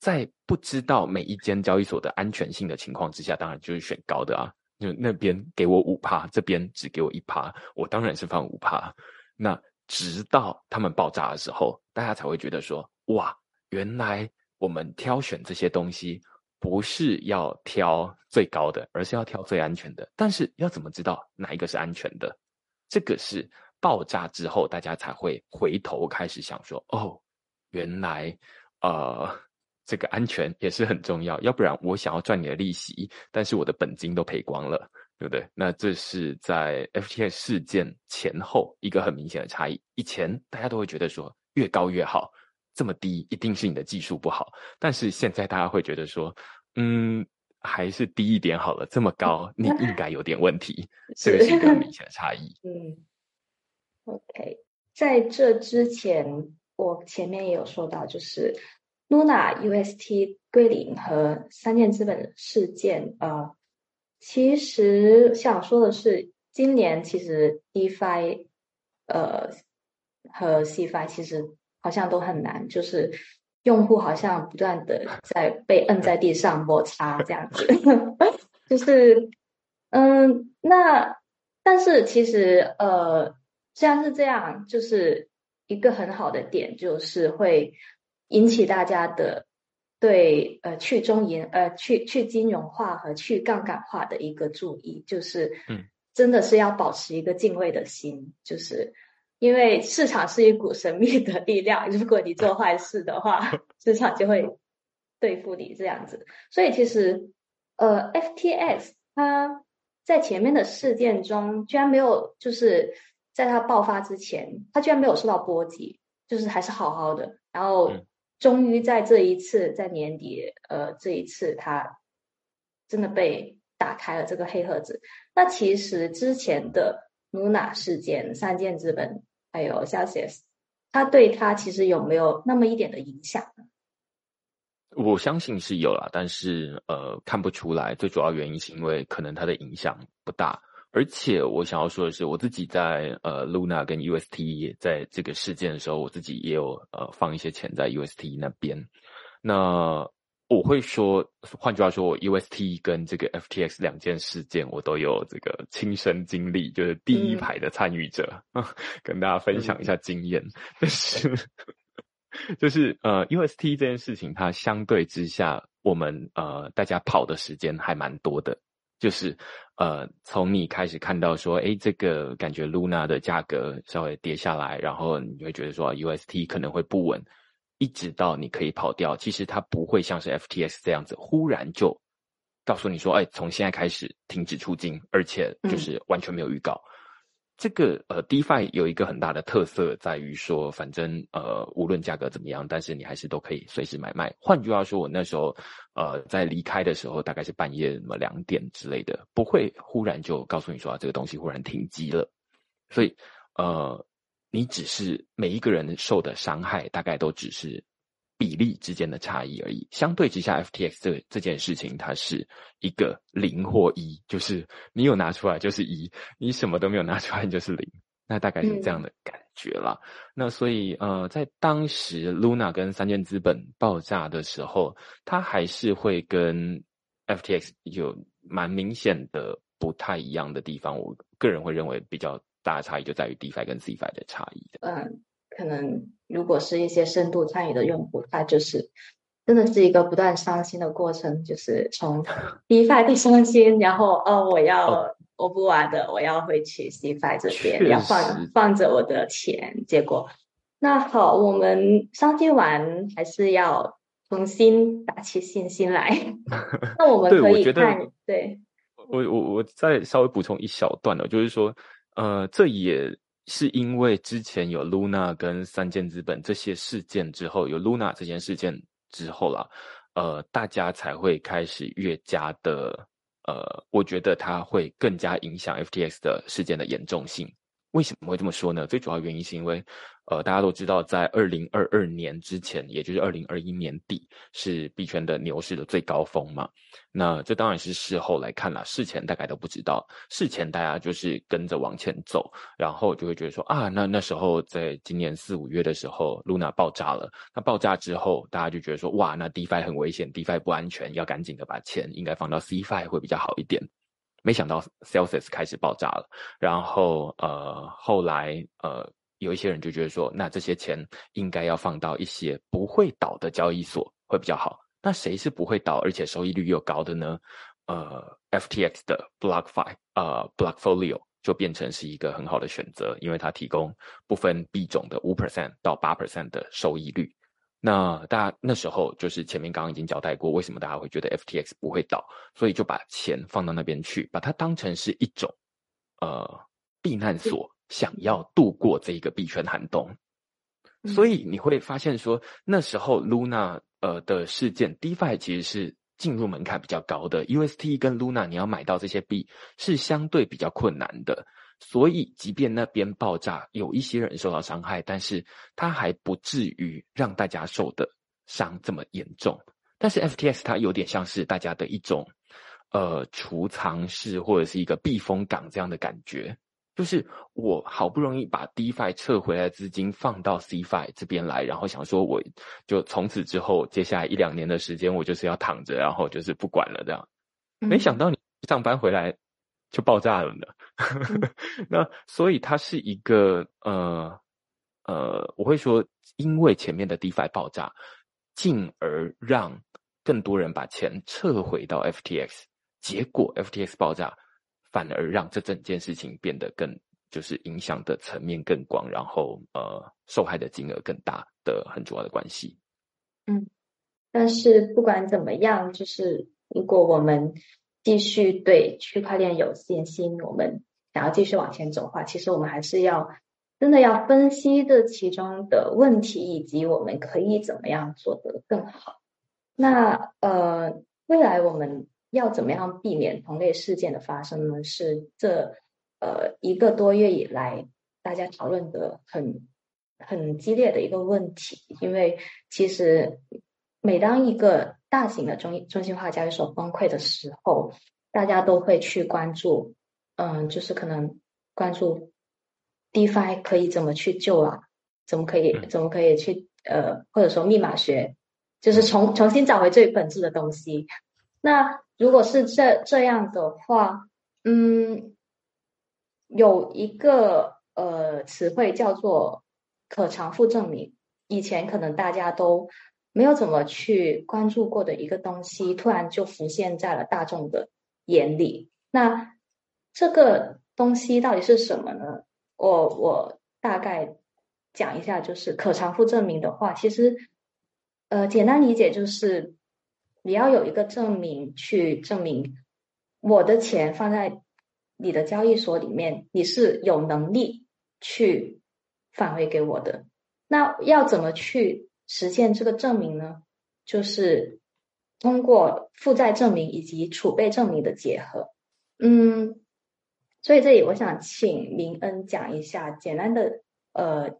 在不知道每一间交易所的安全性的情况之下，当然就是选高的啊。就那边给我五趴，这边只给我一趴，我当然是放五趴。那直到他们爆炸的时候，大家才会觉得说：哇，原来我们挑选这些东西。不是要挑最高的，而是要挑最安全的。但是要怎么知道哪一个是安全的？这个是爆炸之后，大家才会回头开始想说：哦，原来呃，这个安全也是很重要。要不然我想要赚你的利息，但是我的本金都赔光了，对不对？那这是在 FTX 事件前后一个很明显的差异。以前大家都会觉得说越高越好，这么低一定是你的技术不好。但是现在大家会觉得说，嗯，还是低一点好了。这么高，你应该有点问题。这个是一个很明显的差异。嗯，OK，在这之前，我前面也有说到，就是 Luna UST 归零和三箭资本事件，呃。其实想说的是，今年其实 DeFi，呃，和 CFI 其实好像都很难，就是用户好像不断的 在被摁在地上摩擦这样子，就是嗯，那但是其实呃，虽然是这样，就是一个很好的点，就是会引起大家的。对，呃，去中银，呃，去去金融化和去杠杆化的一个注意，就是，嗯，真的是要保持一个敬畏的心，就是因为市场是一股神秘的力量，如果你做坏事的话，市场就会对付你这样子。所以其实，呃，FTX 它在前面的事件中，居然没有，就是在它爆发之前，它居然没有受到波及，就是还是好好的，然后。终于在这一次，在年底，呃，这一次它真的被打开了这个黑盒子。那其实之前的 Luna 事件、三箭资本还有 Celsius，它对他其实有没有那么一点的影响？我相信是有啦，但是呃，看不出来。最主要原因是因为可能它的影响不大。而且我想要说的是，我自己在呃 Luna 跟 UST 在这个事件的时候，我自己也有呃放一些钱在 UST 那边。那我会说，换句话说，我 UST 跟这个 FTX 两件事件，我都有这个亲身经历，就是第一排的参与者，跟大家分享一下经验。但是，就是呃 UST 这件事情，它相对之下，我们呃大家跑的时间还蛮多的。就是，呃，从你开始看到说，哎，这个感觉 Luna 的价格稍微跌下来，然后你会觉得说 UST 可能会不稳，一直到你可以跑掉，其实它不会像是 FTX 这样子，忽然就告诉你说，哎，从现在开始停止出金，而且就是完全没有预告。这个呃，DeFi 有一个很大的特色在于说，反正呃，无论价格怎么样，但是你还是都可以随时买卖。换句话说，我那时候呃，在离开的时候，大概是半夜什么两点之类的，不会忽然就告诉你说这个东西忽然停机了。所以呃，你只是每一个人受的伤害，大概都只是。比例之间的差异而已。相对之下，FTX 这这件事情，它是一个零或一，就是你有拿出来就是一，你什么都没有拿出来就是零。那大概是这样的感觉啦。那所以呃，在当时 Luna 跟三箭资本爆炸的时候，它还是会跟 FTX 有蛮明显的不太一样的地方。我个人会认为比较大的差异就在于 DeFi 跟 CFI 的差异。嗯。可能如果是一些深度参与的用户，他就是真的是一个不断伤心的过程，就是从 DeFi 的伤心，然后哦，我要我不玩的，我要回去 CFI 这边，要放放着我的钱。结果那好，我们伤心完还是要重新打起信心来。那我们可以看，对，我我我再稍微补充一小段呢，就是说，呃，这也。是因为之前有 Luna 跟三箭资本这些事件之后，有 Luna 这件事件之后啦，呃，大家才会开始越加的，呃，我觉得它会更加影响 FTX 的事件的严重性。为什么会这么说呢？最主要原因是因为，呃，大家都知道，在二零二二年之前，也就是二零二一年底，是币圈的牛市的最高峰嘛。那这当然是事后来看了，事前大概都不知道。事前大家就是跟着往前走，然后就会觉得说啊，那那时候在今年四五月的时候，Luna 爆炸了。那爆炸之后，大家就觉得说，哇，那 DeFi 很危险，DeFi 不安全，要赶紧的把钱应该放到 CFI 会比较好一点。没想到 Celsius 开始爆炸了，然后呃，后来呃，有一些人就觉得说，那这些钱应该要放到一些不会倒的交易所会比较好。那谁是不会倒而且收益率又高的呢？呃，FTX 的 BlockFi 呃 Blockfolio 就变成是一个很好的选择，因为它提供不分币种的五 percent 到八 percent 的收益率。那大家那时候就是前面刚刚已经交代过，为什么大家会觉得 FTX 不会倒，所以就把钱放到那边去，把它当成是一种呃避难所，想要度过这一个币圈寒冬。所以你会发现说，那时候 Luna 呃的事件，DeFi 其实是进入门槛比较高的，UST 跟 Luna 你要买到这些币是相对比较困难的。所以，即便那边爆炸，有一些人受到伤害，但是它还不至于让大家受的伤这么严重。但是 FTX 它有点像是大家的一种呃储藏室或者是一个避风港这样的感觉。就是我好不容易把 DeFi 撤回来资金放到 CFI 这边来，然后想说我就从此之后接下来一两年的时间，我就是要躺着，然后就是不管了这样。没想到你上班回来就爆炸了呢。那所以它是一个呃呃，我会说，因为前面的 DeFi 爆炸，进而让更多人把钱撤回到 FTX，结果 FTX 爆炸。反而让这整件事情变得更，就是影响的层面更广，然后呃，受害的金额更大的很主要的关系。嗯，但是不管怎么样，就是如果我们继续对区块链有信心，我们想要继续往前走的话，其实我们还是要真的要分析这其中的问题，以及我们可以怎么样做得更好。那呃，未来我们。要怎么样避免同类事件的发生呢？是这呃一个多月以来大家讨论的很很激烈的一个问题。因为其实每当一个大型的中中心化交易所崩溃的时候，大家都会去关注，嗯，就是可能关注 DeFi 可以怎么去救啊？怎么可以怎么可以去呃，或者说密码学，就是重重新找回最本质的东西。那如果是这这样的话，嗯，有一个呃词汇叫做可偿付证明，以前可能大家都没有怎么去关注过的一个东西，突然就浮现在了大众的眼里。那这个东西到底是什么呢？我我大概讲一下，就是可偿付证明的话，其实呃简单理解就是。你要有一个证明去证明我的钱放在你的交易所里面，你是有能力去返回给我的。那要怎么去实现这个证明呢？就是通过负债证明以及储备证明的结合。嗯，所以这里我想请明恩讲一下，简单的呃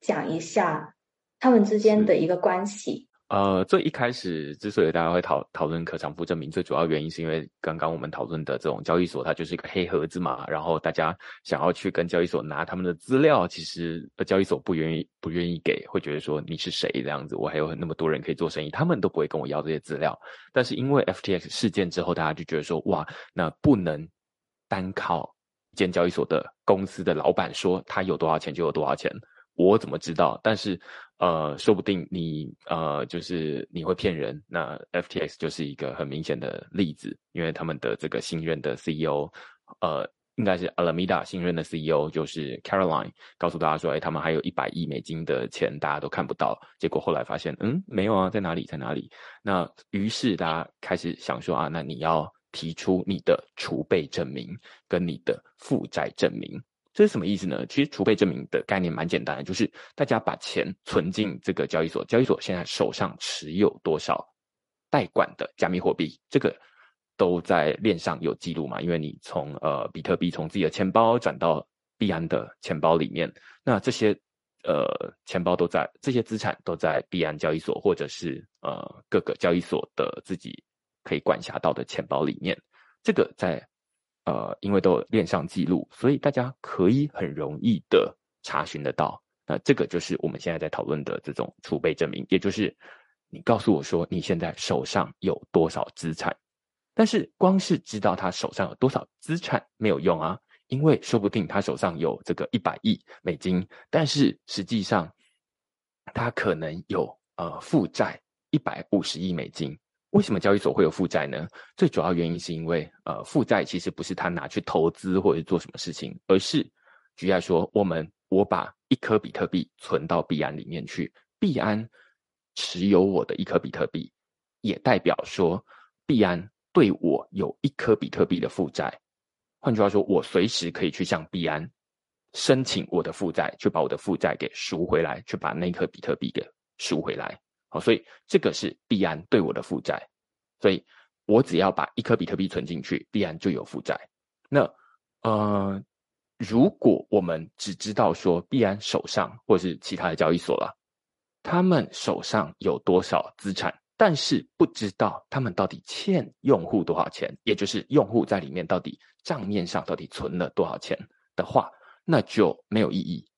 讲一下他们之间的一个关系。呃，最一开始之所以大家会讨讨论可偿付证明，最主要原因是因为刚刚我们讨论的这种交易所，它就是一个黑盒子嘛。然后大家想要去跟交易所拿他们的资料，其实交易所不愿意不愿意给，会觉得说你是谁这样子，我还有那么多人可以做生意，他们都不会跟我要这些资料。但是因为 FTX 事件之后，大家就觉得说，哇，那不能单靠一间交易所的公司的老板说他有多少钱就有多少钱。我怎么知道？但是，呃，说不定你呃，就是你会骗人。那 FTX 就是一个很明显的例子，因为他们的这个新任的 CEO，呃，应该是 Alameda 新任的 CEO，就是 Caroline，告诉大家说，哎，他们还有一百亿美金的钱，大家都看不到。结果后来发现，嗯，没有啊，在哪里？在哪里？那于是大家开始想说啊，那你要提出你的储备证明跟你的负债证明。这是什么意思呢？其实储备证明的概念蛮简单的，就是大家把钱存进这个交易所，交易所现在手上持有多少代管的加密货币，这个都在链上有记录嘛？因为你从呃比特币从自己的钱包转到币安的钱包里面，那这些呃钱包都在这些资产都在币安交易所或者是呃各个交易所的自己可以管辖到的钱包里面，这个在。呃，因为都有链上记录，所以大家可以很容易的查询得到。那这个就是我们现在在讨论的这种储备证明，也就是你告诉我说你现在手上有多少资产。但是光是知道他手上有多少资产没有用啊，因为说不定他手上有这个一百亿美金，但是实际上他可能有呃负债一百五十亿美金。为什么交易所会有负债呢？最主要原因是因为，呃，负债其实不是他拿去投资或者做什么事情，而是举例说，我们我把一颗比特币存到币安里面去，币安持有我的一颗比特币，也代表说币安对我有一颗比特币的负债。换句话说，我随时可以去向币安申请我的负债，去把我的负债给赎回来，去把那颗比特币给赎回来。好，所以这个是币安对我的负债。所以我只要把一颗比特币存进去，币安就有负债。那呃，如果我们只知道说币安手上或是其他的交易所了，他们手上有多少资产？但是不知道他们到底欠用户多少钱，也就是用户在里面到底账面上到底存了多少钱的话，那就没有意义。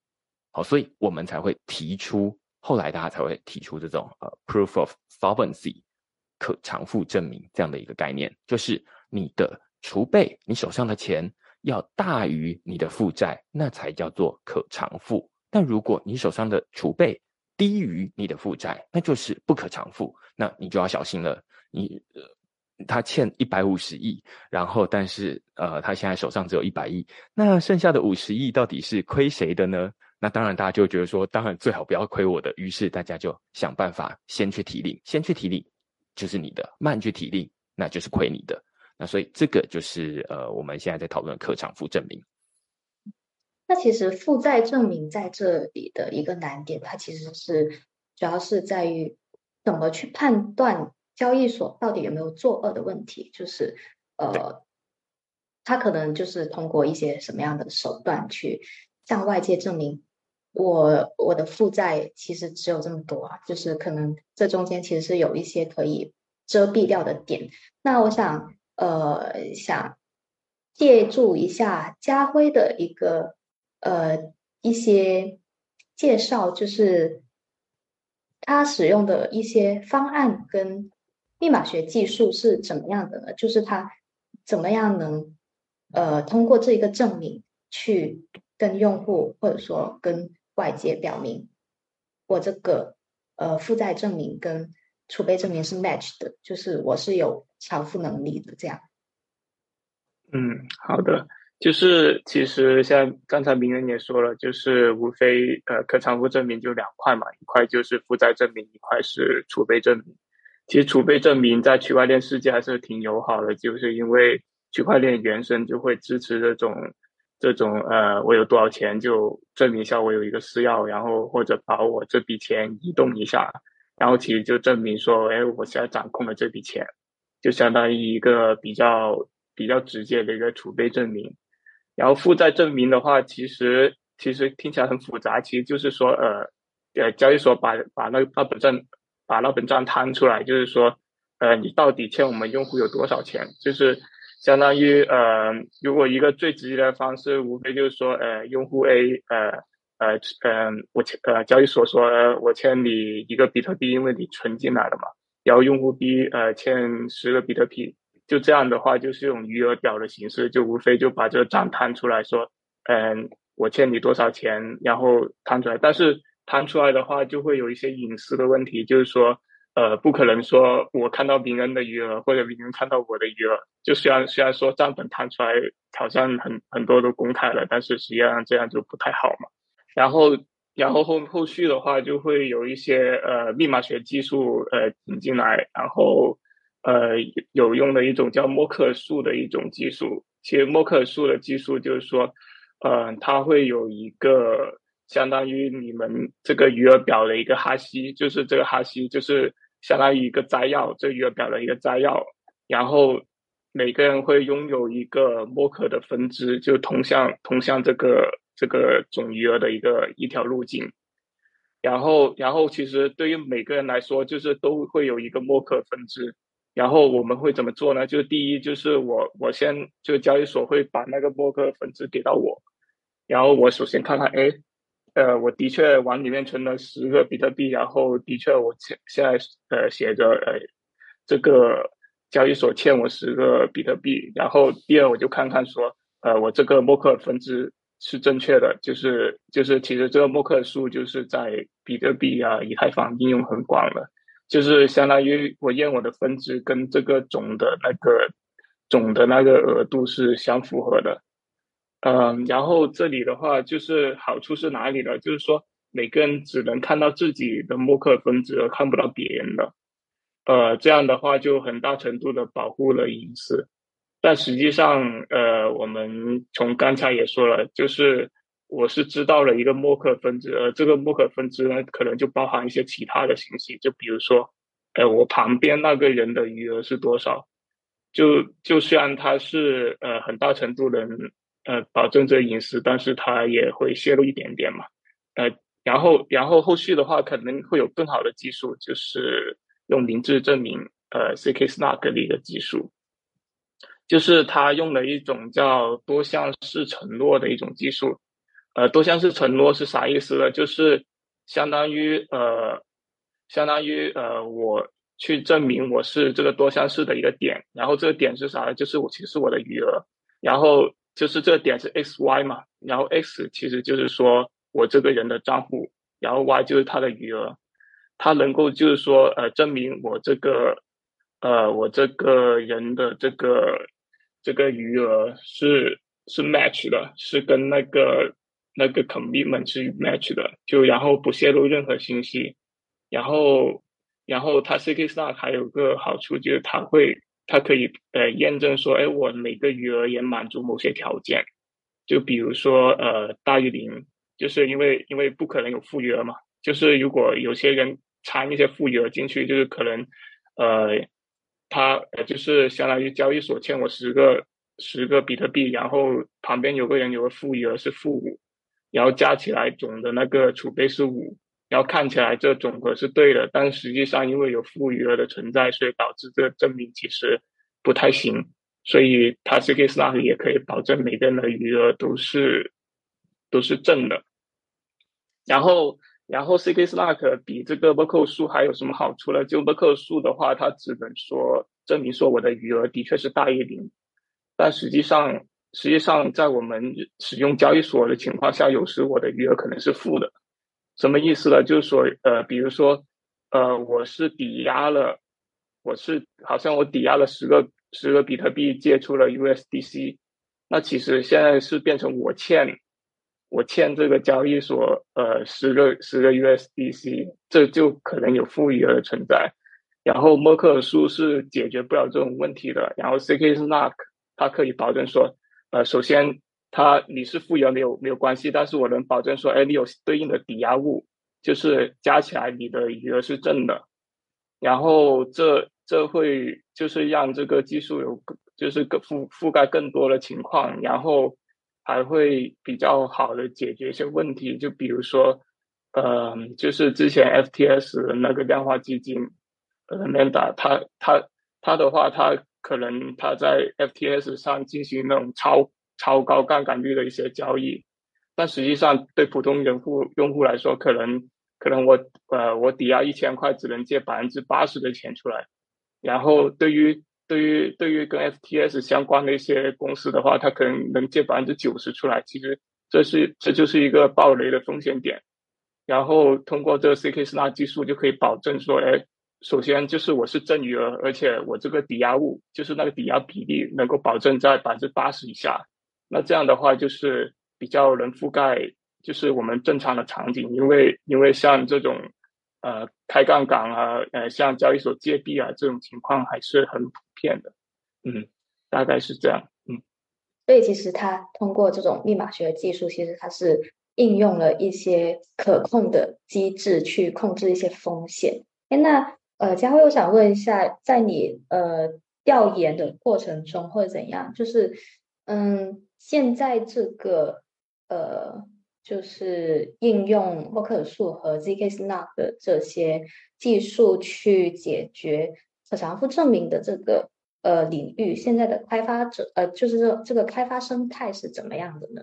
好，所以我们才会提出，后来大家才会提出这种呃 proof of solvency 可偿付证明这样的一个概念，就是你的储备，你手上的钱要大于你的负债，那才叫做可偿付。但如果你手上的储备，低于你的负债，那就是不可偿付，那你就要小心了。你呃，他欠一百五十亿，然后但是呃，他现在手上只有一百亿，那剩下的五十亿到底是亏谁的呢？那当然大家就觉得说，当然最好不要亏我的，于是大家就想办法先去提领，先去提领就是你的，慢去提领那就是亏你的。那所以这个就是呃，我们现在在讨论客场负证明。那其实负债证明在这里的一个难点，它其实是主要是在于怎么去判断交易所到底有没有作恶的问题，就是呃，他可能就是通过一些什么样的手段去向外界证明我我的负债其实只有这么多啊，就是可能这中间其实是有一些可以遮蔽掉的点。那我想呃想借助一下家辉的一个。呃，一些介绍就是他使用的一些方案跟密码学技术是怎么样的呢？就是他怎么样能呃通过这一个证明去跟用户或者说跟外界表明我这个呃负债证明跟储备证明是 match 的，就是我是有偿付能力的这样。嗯，好的。就是其实像刚才明人也说了，就是无非呃可偿付证明就两块嘛，一块就是负债证明，一块是储备证明。其实储备证明在区块链世界还是挺友好的，就是因为区块链原生就会支持这种这种呃我有多少钱就证明一下我有一个私钥，然后或者把我这笔钱移动一下，然后其实就证明说，哎，我现在掌控了这笔钱，就相当于一个比较比较直接的一个储备证明。然后负债证明的话，其实其实听起来很复杂，其实就是说，呃，呃，交易所把把那那本账把那本账摊出来，就是说，呃，你到底欠我们用户有多少钱？就是相当于，呃，如果一个最直接的方式，无非就是说，呃，用户 A，呃，呃，嗯，我欠呃交易所说我欠你一个比特币，因为你存进来了嘛，然后用户 B，呃，欠十个比特币。就这样的话，就是用余额表的形式，就无非就把这个账摊出来说，嗯，我欠你多少钱，然后摊出来。但是摊出来的话，就会有一些隐私的问题，就是说，呃，不可能说我看到别人的余额，或者别人看到我的余额。就虽然虽然说账本摊出来好像很很多都公开了，但是实际上这样就不太好嘛。然后然后后后续的话，就会有一些呃密码学技术呃引进来，然后。呃，有用的一种叫默克数的一种技术。其实默克数的技术就是说，呃，它会有一个相当于你们这个余额表的一个哈希，就是这个哈希就是相当于一个摘要，这余额表的一个摘要。然后每个人会拥有一个默克的分支，就通向通向这个这个总余额的一个一条路径。然后，然后其实对于每个人来说，就是都会有一个默克分支。然后我们会怎么做呢？就是第一，就是我我先就交易所会把那个默克分支给到我，然后我首先看看，哎，呃，我的确往里面存了十个比特币，然后的确我现现在呃写着呃这个交易所欠我十个比特币，然后第二我就看看说，呃，我这个默克分支是正确的，就是就是其实这个默克数就是在比特币啊、以太坊应用很广了。就是相当于我验我的分支跟这个总的那个总的那个额度是相符合的，嗯，然后这里的话就是好处是哪里呢？就是说，每个人只能看到自己的默克分支，而看不到别人的。呃，这样的话就很大程度的保护了隐私。但实际上，呃，我们从刚才也说了，就是我是知道了一个默克分支，而这个默克分支呢，可能就包含一些其他的信息，就比如说，呃，我旁边那个人的余额是多少。就就虽然它是呃很大程度的呃保证这隐私，但是它也会泄露一点点嘛，呃，然后然后后续的话可能会有更好的技术，就是用名字证明呃 CK Snark 的一个技术，就是它用了一种叫多项式承诺的一种技术，呃，多项式承诺是啥意思呢？就是相当于呃相当于呃我。去证明我是这个多项式的一个点，然后这个点是啥呢？就是我其实是我的余额，然后就是这个点是 x y 嘛，然后 x 其实就是说我这个人的账户，然后 y 就是他的余额，他能够就是说呃证明我这个呃我这个人的这个这个余额是是 match 的，是跟那个那个 commitment 是 match 的，就然后不泄露任何信息，然后。然后它 CK Star 还有个好处就是它会，它可以呃验证说，哎，我每个余额也满足某些条件，就比如说呃大于零，就是因为因为不可能有负余额嘛，就是如果有些人掺一些负余额进去，就是可能呃他呃就是相当于交易所欠我十个十个比特币，然后旁边有个人有个负余额是负五，然后加起来总的那个储备是五。然后看起来这总和是对的，但实际上因为有负余额的存在，所以导致这个证明其实不太行。所以它 CK Snark 也可以保证每个人的余额都是都是正的。然后，然后 CK Slack 比这个 Merkle 数还有什么好处呢？就 Merkle 数的话，它只能说证明说我的余额的确是大于零，但实际上实际上在我们使用交易所的情况下，有时我的余额可能是负的。什么意思呢？就是说，呃，比如说，呃，我是抵押了，我是好像我抵押了十个十个比特币借出了 USDC，那其实现在是变成我欠，我欠这个交易所呃十个十个 USDC，这就可能有负余额的存在。然后默克尔数是解决不了这种问题的。然后 CK Snark 它可以保证说，呃，首先。它你是负余额没有没有关系，但是我能保证说，哎，你有对应的抵押物，就是加起来你的余额是正的，然后这这会就是让这个技术有就是更覆覆盖更多的情况，然后还会比较好的解决一些问题，就比如说，呃，就是之前 FTS 那个量化基金，呃，Manda，他他他的话，他可能他在 FTS 上进行那种超。超高杠杆率的一些交易，但实际上对普通用户用户来说，可能可能我呃我抵押一千块只能借百分之八十的钱出来，然后对于对于对于跟 FTS 相关的一些公司的话，它可能能借百分之九十出来。其实这是这就是一个暴雷的风险点。然后通过这个 CK Snark 技术就可以保证说，哎，首先就是我是正余额，而且我这个抵押物就是那个抵押比例能够保证在百分之八十以下。那这样的话，就是比较能覆盖，就是我们正常的场景，因为因为像这种，呃，开杠杆啊，呃，像交易所借币啊这种情况还是很普遍的，嗯，大概是这样，嗯。所以其实它通过这种密码学的技术，其实它是应用了一些可控的机制去控制一些风险。哎，那呃，佳慧，我想问一下，在你呃调研的过程中或者怎样，就是嗯。现在这个呃，就是应用沃克数和 zk snark 的这些技术去解决可重复证明的这个呃领域，现在的开发者呃，就是这这个开发生态是怎么样的呢？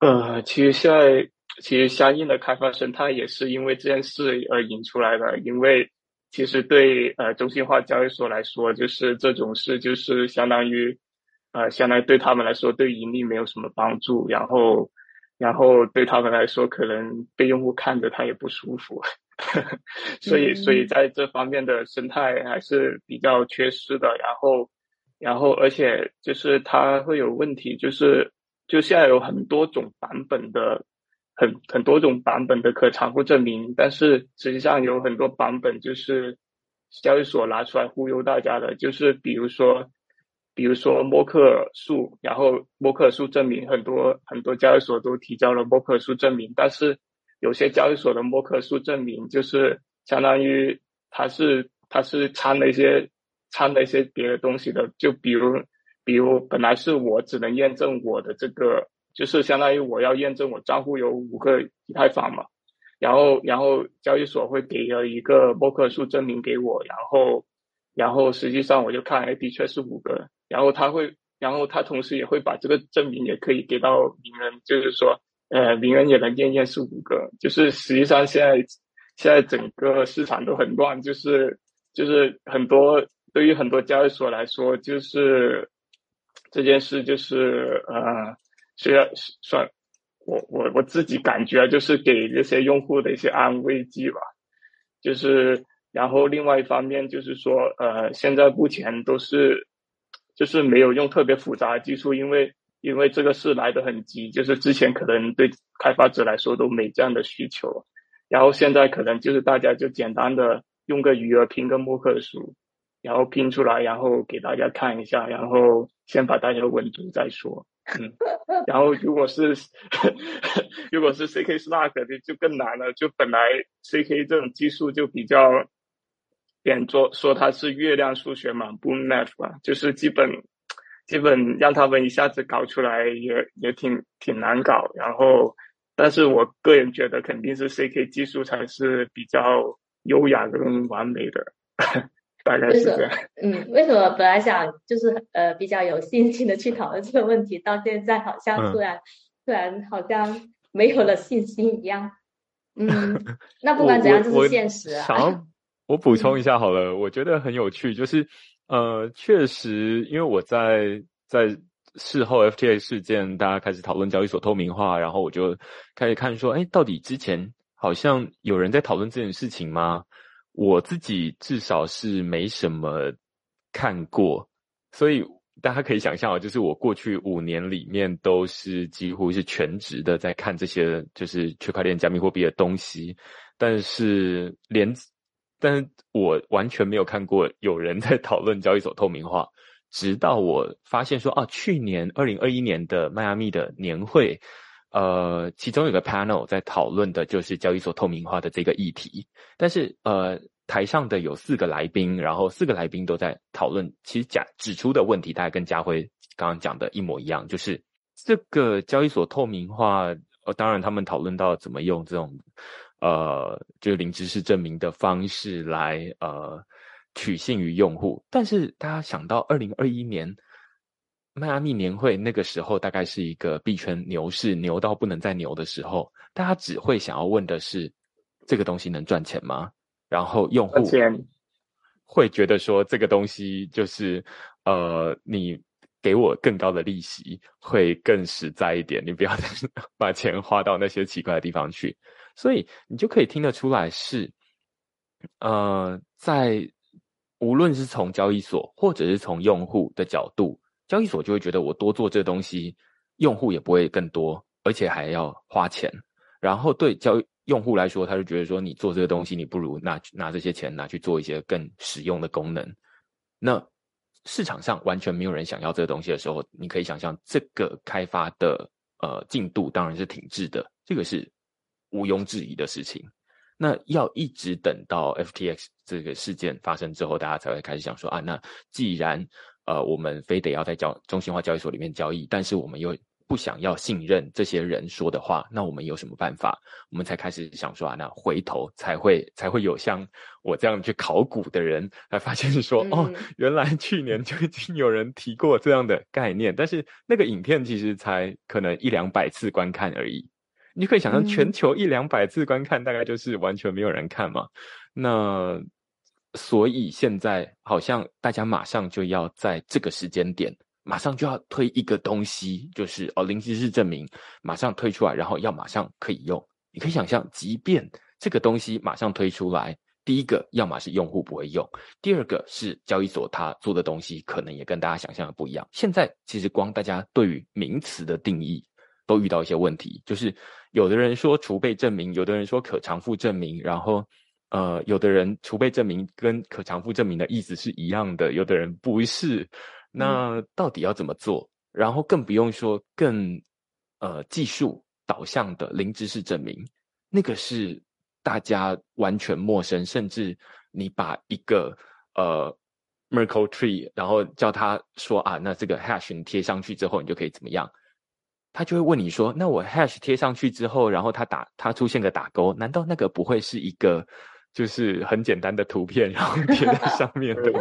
呃，其实现在其实相应的开发生态也是因为这件事而引出来的，因为其实对呃中心化交易所来说，就是这种事就是相当于。呃，相当于对他们来说，对盈利没有什么帮助。然后，然后对他们来说，可能被用户看着他也不舒服。所以，所以在这方面的生态还是比较缺失的。然后，然后，而且就是它会有问题，就是就现在有很多种版本的很很多种版本的可偿付证明，但是实际上有很多版本就是交易所拿出来忽悠大家的，就是比如说，比如说默克数，然后默克数证明很多很多交易所都提交了默克数证明，但是有些交易所的默克数证明就是相当于它是它是掺了一些掺了一些别的东西的，就比如比如本来是我只能验证我的这个。就是相当于我要验证我账户有五个以太坊嘛，然后然后交易所会给了一个默克数证明给我，然后然后实际上我就看，哎，的确是五个，然后他会，然后他同时也会把这个证明也可以给到名人，就是说，呃，名人也能验验是五个，就是实际上现在现在整个市场都很乱，就是就是很多对于很多交易所来说，就是这件事就是呃。虽然算我我我自己感觉就是给这些用户的一些安慰剂吧，就是然后另外一方面就是说呃现在目前都是就是没有用特别复杂的技术，因为因为这个是来的很急，就是之前可能对开发者来说都没这样的需求，然后现在可能就是大家就简单的用个余额拼个默克书，然后拼出来，然后给大家看一下，然后先把大家稳住再说。嗯，然后如果是 如果是 CK Slack 的就更难了，就本来 CK 这种技术就比较，点做说它是月亮数学嘛，Boom Math 嘛，就是基本基本让他们一下子搞出来也也挺挺难搞。然后，但是我个人觉得肯定是 CK 技术才是比较优雅跟完美的。大概是这样。嗯，为什么本来想就是呃比较有信心的去讨论这个问题，到现在好像突然突然好像没有了信心一样。嗯，那不管怎样，这是现实啊。想我补充一下好了，我觉得很有趣，就是呃，确实，因为我在在事后 FTA 事件，大家开始讨论交易所透明化，然后我就开始看说，哎，到底之前好像有人在讨论这件事情吗？我自己至少是没什么看过，所以大家可以想象啊，就是我过去五年里面都是几乎是全职的在看这些就是区块链加密货币的东西，但是连，但是我完全没有看过有人在讨论交易所透明化，直到我发现说啊，去年二零二一年的迈阿密的年会。呃，其中有个 panel 在讨论的就是交易所透明化的这个议题，但是呃，台上的有四个来宾，然后四个来宾都在讨论，其实讲指出的问题，大概跟家辉刚刚讲的一模一样，就是这个交易所透明化，呃，当然他们讨论到怎么用这种呃，就是零知识证明的方式来呃取信于用户，但是大家想到二零二一年。迈阿密年会那个时候大概是一个币圈牛市，牛到不能再牛的时候，大家只会想要问的是这个东西能赚钱吗？然后用户会觉得说这个东西就是呃，你给我更高的利息会更实在一点，你不要 把钱花到那些奇怪的地方去。所以你就可以听得出来是呃，在无论是从交易所或者是从用户的角度。交易所就会觉得我多做这东西，用户也不会更多，而且还要花钱。然后对交用户来说，他就觉得说你做这个东西，你不如拿拿这些钱拿去做一些更实用的功能。那市场上完全没有人想要这个东西的时候，你可以想象这个开发的呃进度当然是停滞的，这个是毋庸置疑的事情。那要一直等到 FTX 这个事件发生之后，大家才会开始想说啊，那既然呃，我们非得要在交中心化交易所里面交易，但是我们又不想要信任这些人说的话，那我们有什么办法？我们才开始想说啊，那回头才会才会有像我这样去考古的人来发现说，哦，原来去年就已经有人提过这样的概念，但是那个影片其实才可能一两百次观看而已。你可以想象，全球一两百次观看，大概就是完全没有人看嘛？那。所以现在好像大家马上就要在这个时间点，马上就要推一个东西，就是哦零知识证明，马上推出来，然后要马上可以用。你可以想象，即便这个东西马上推出来，第一个要么是用户不会用，第二个是交易所它做的东西可能也跟大家想象的不一样。现在其实光大家对于名词的定义都遇到一些问题，就是有的人说储备证明，有的人说可偿付证明，然后呃，有的人储备证明跟可偿付证明的意思是一样的，有的人不是。那到底要怎么做？然后更不用说更呃技术导向的零知识证明，那个是大家完全陌生，甚至你把一个呃 Merkle Tree，然后叫他说啊，那这个 Hash 你贴上去之后，你就可以怎么样？他就会问你说，那我 Hash 贴上去之后，然后他打他出现个打勾，难道那个不会是一个就是很简单的图片，然后贴在上面的吗？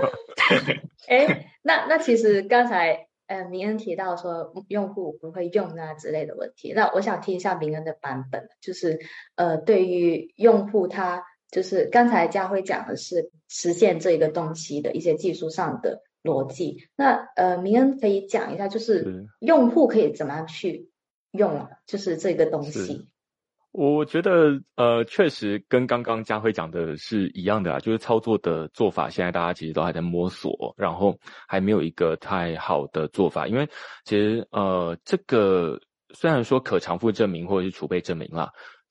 哎，那那其实刚才呃明恩提到说用户不会用啊之类的问题，那我想听一下明恩的版本，就是呃对于用户他就是刚才佳辉讲的是实现这个东西的一些技术上的逻辑，那呃明恩可以讲一下，就是用户可以怎么样去用，就是这个东西。我觉得，呃，确实跟刚刚佳辉讲的是一样的啊，就是操作的做法，现在大家其实都还在摸索，然后还没有一个太好的做法。因为其实，呃，这个虽然说可偿付证明或者是储备证明啦，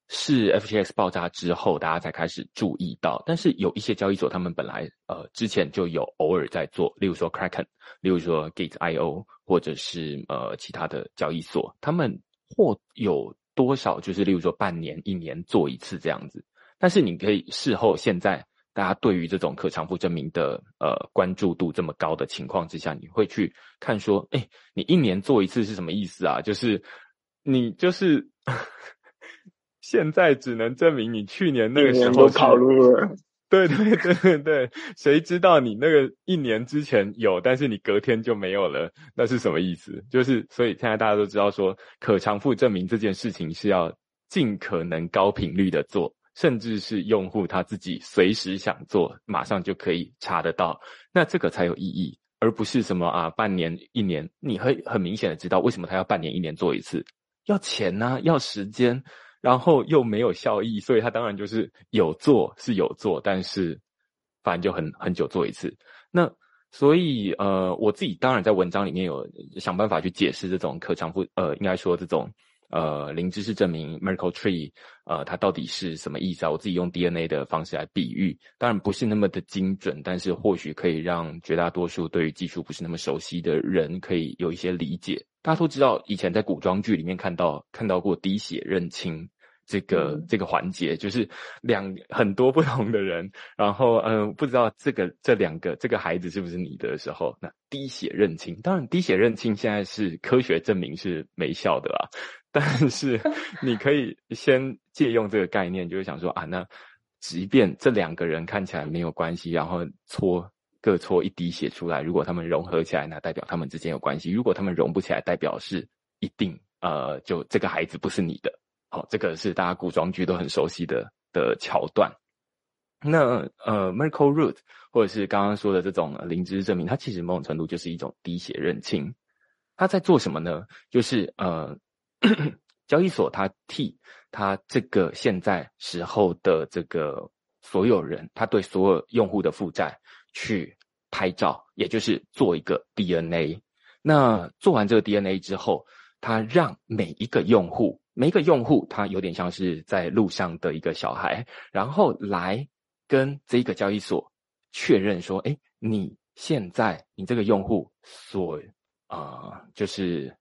是 FTX 爆炸之后大家才开始注意到，但是有一些交易所他们本来呃之前就有偶尔在做，例如说 Kraken，例如说 Gate.io，或者是呃其他的交易所，他们或有。多少就是，例如说半年、一年做一次这样子。但是你可以事后，现在大家对于这种可偿付证明的呃关注度这么高的情况之下，你会去看说，哎，你一年做一次是什么意思啊？就是你就是现在只能证明你去年那个时候考入了。对对对对对，谁知道你那个一年之前有，但是你隔天就没有了，那是什么意思？就是所以现在大家都知道说，可偿付证明这件事情是要尽可能高频率的做，甚至是用户他自己随时想做，马上就可以查得到，那这个才有意义，而不是什么啊半年一年，你会很明显的知道为什么他要半年一年做一次，要钱呢，要时间。然后又没有效益，所以他当然就是有做是有做，但是反正就很很久做一次。那所以呃，我自己当然在文章里面有想办法去解释这种可偿付呃，应该说这种呃零知识证明 Merkle Tree 呃，它到底是什么意思啊？我自己用 DNA 的方式来比喻，当然不是那么的精准，但是或许可以让绝大多数对于技术不是那么熟悉的人可以有一些理解。大家都知道，以前在古装剧里面看到看到过滴血认亲。这个这个环节就是两很多不同的人，然后嗯，不知道这个这两个这个孩子是不是你的时候，那滴血认亲。当然，滴血认亲现在是科学证明是没效的啦，但是你可以先借用这个概念，就是想说啊，那即便这两个人看起来没有关系，然后搓各搓一滴血出来，如果他们融合起来，那代表他们之间有关系；如果他们融不起来，代表是一定呃，就这个孩子不是你的。好，这个是大家古装剧都很熟悉的的桥段。那呃，Merkle Root 或者是刚刚说的这种灵芝证明，它其实某种程度就是一种滴血认亲。他在做什么呢？就是呃，交易所他替他这个现在时候的这个所有人，他对所有用户的负债去拍照，也就是做一个 DNA。那做完这个 DNA 之后，他让每一个用户。每一个用户，他有点像是在路上的一个小孩，然后来跟这个交易所确认说：“哎，你现在你这个用户所啊，就是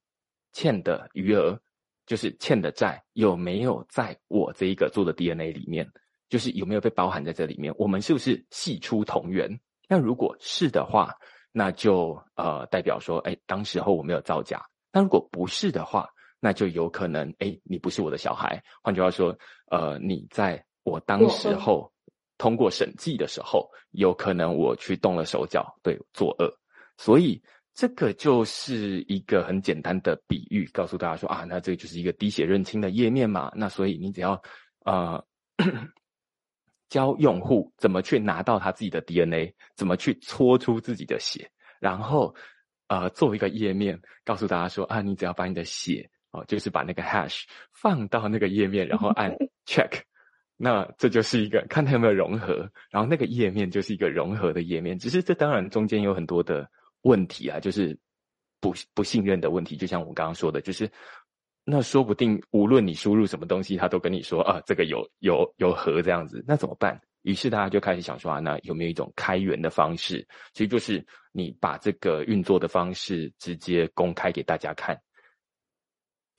欠的余额，就是欠的债，有没有在我这一个做的 DNA 里面？就是有没有被包含在这里面？我们是不是系出同源？那如果是的话，那就呃代表说，哎，当时候我没有造假。那如果不是的话，那就有可能，哎，你不是我的小孩。换句话说，呃，你在我当时候通过审计的时候，有可能我去动了手脚，对，作恶。所以这个就是一个很简单的比喻，告诉大家说啊，那这个就是一个滴血认亲的页面嘛。那所以你只要呃 教用户怎么去拿到他自己的 DNA，怎么去搓出自己的血，然后呃做一个页面，告诉大家说啊，你只要把你的血。哦，就是把那个 hash 放到那个页面，然后按 check，那这就是一个看它有没有融合，然后那个页面就是一个融合的页面。只是这当然中间有很多的问题啊，就是不不信任的问题。就像我刚刚说的，就是那说不定无论你输入什么东西，他都跟你说啊，这个有有有核这样子，那怎么办？于是大家就开始想说啊，那有没有一种开源的方式？其实就是你把这个运作的方式直接公开给大家看。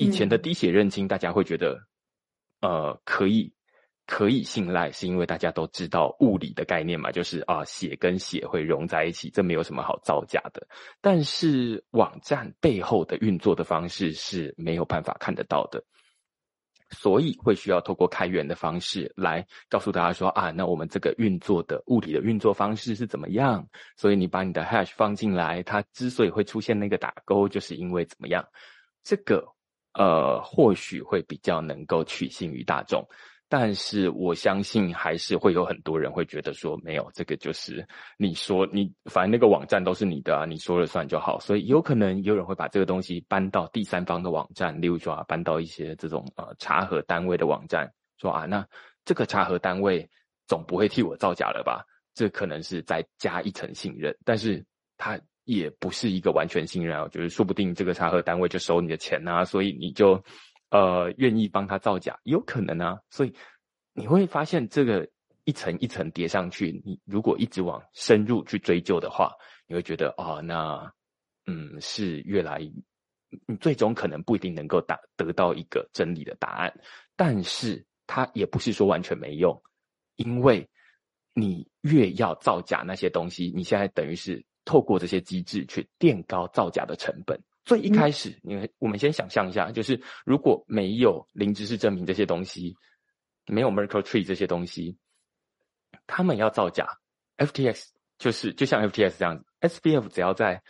以前的滴血认亲，大家会觉得呃可以可以信赖，是因为大家都知道物理的概念嘛，就是啊血跟血会融在一起，这没有什么好造假的。但是网站背后的运作的方式是没有办法看得到的。所以会需要透过开源的方式来告诉大家说啊，那我们这个运作的物理的运作方式是怎么样？所以你把你的 hash 放进来，它之所以会出现那个打勾，就是因为怎么样？这个呃，或许会比较能够取信于大众。但是我相信还是会有很多人会觉得说，没有这个就是你说你反正那个网站都是你的啊，你说了算就好。所以有可能有人会把这个东西搬到第三方的网站，例如说，搬到一些这种呃查核单位的网站，说啊，那这个查核单位总不会替我造假了吧？这可能是再加一层信任，但是他也不是一个完全信任啊，就是说不定这个查核单位就收你的钱啊，所以你就。呃，愿意帮他造假，有可能啊，所以你会发现这个一层一层叠上去，你如果一直往深入去追究的话，你会觉得哦，那嗯是越来，你最终可能不一定能够达得到一个真理的答案，但是它也不是说完全没用，因为你越要造假那些东西，你现在等于是透过这些机制去垫高造假的成本。所以一开始，因为我们先想象一下，就是如果没有零知识证明这些东西，没有 Merkle Tree 这些东西，他们要造假，FTX 就是就像 FTX 这样子，SBF 只要在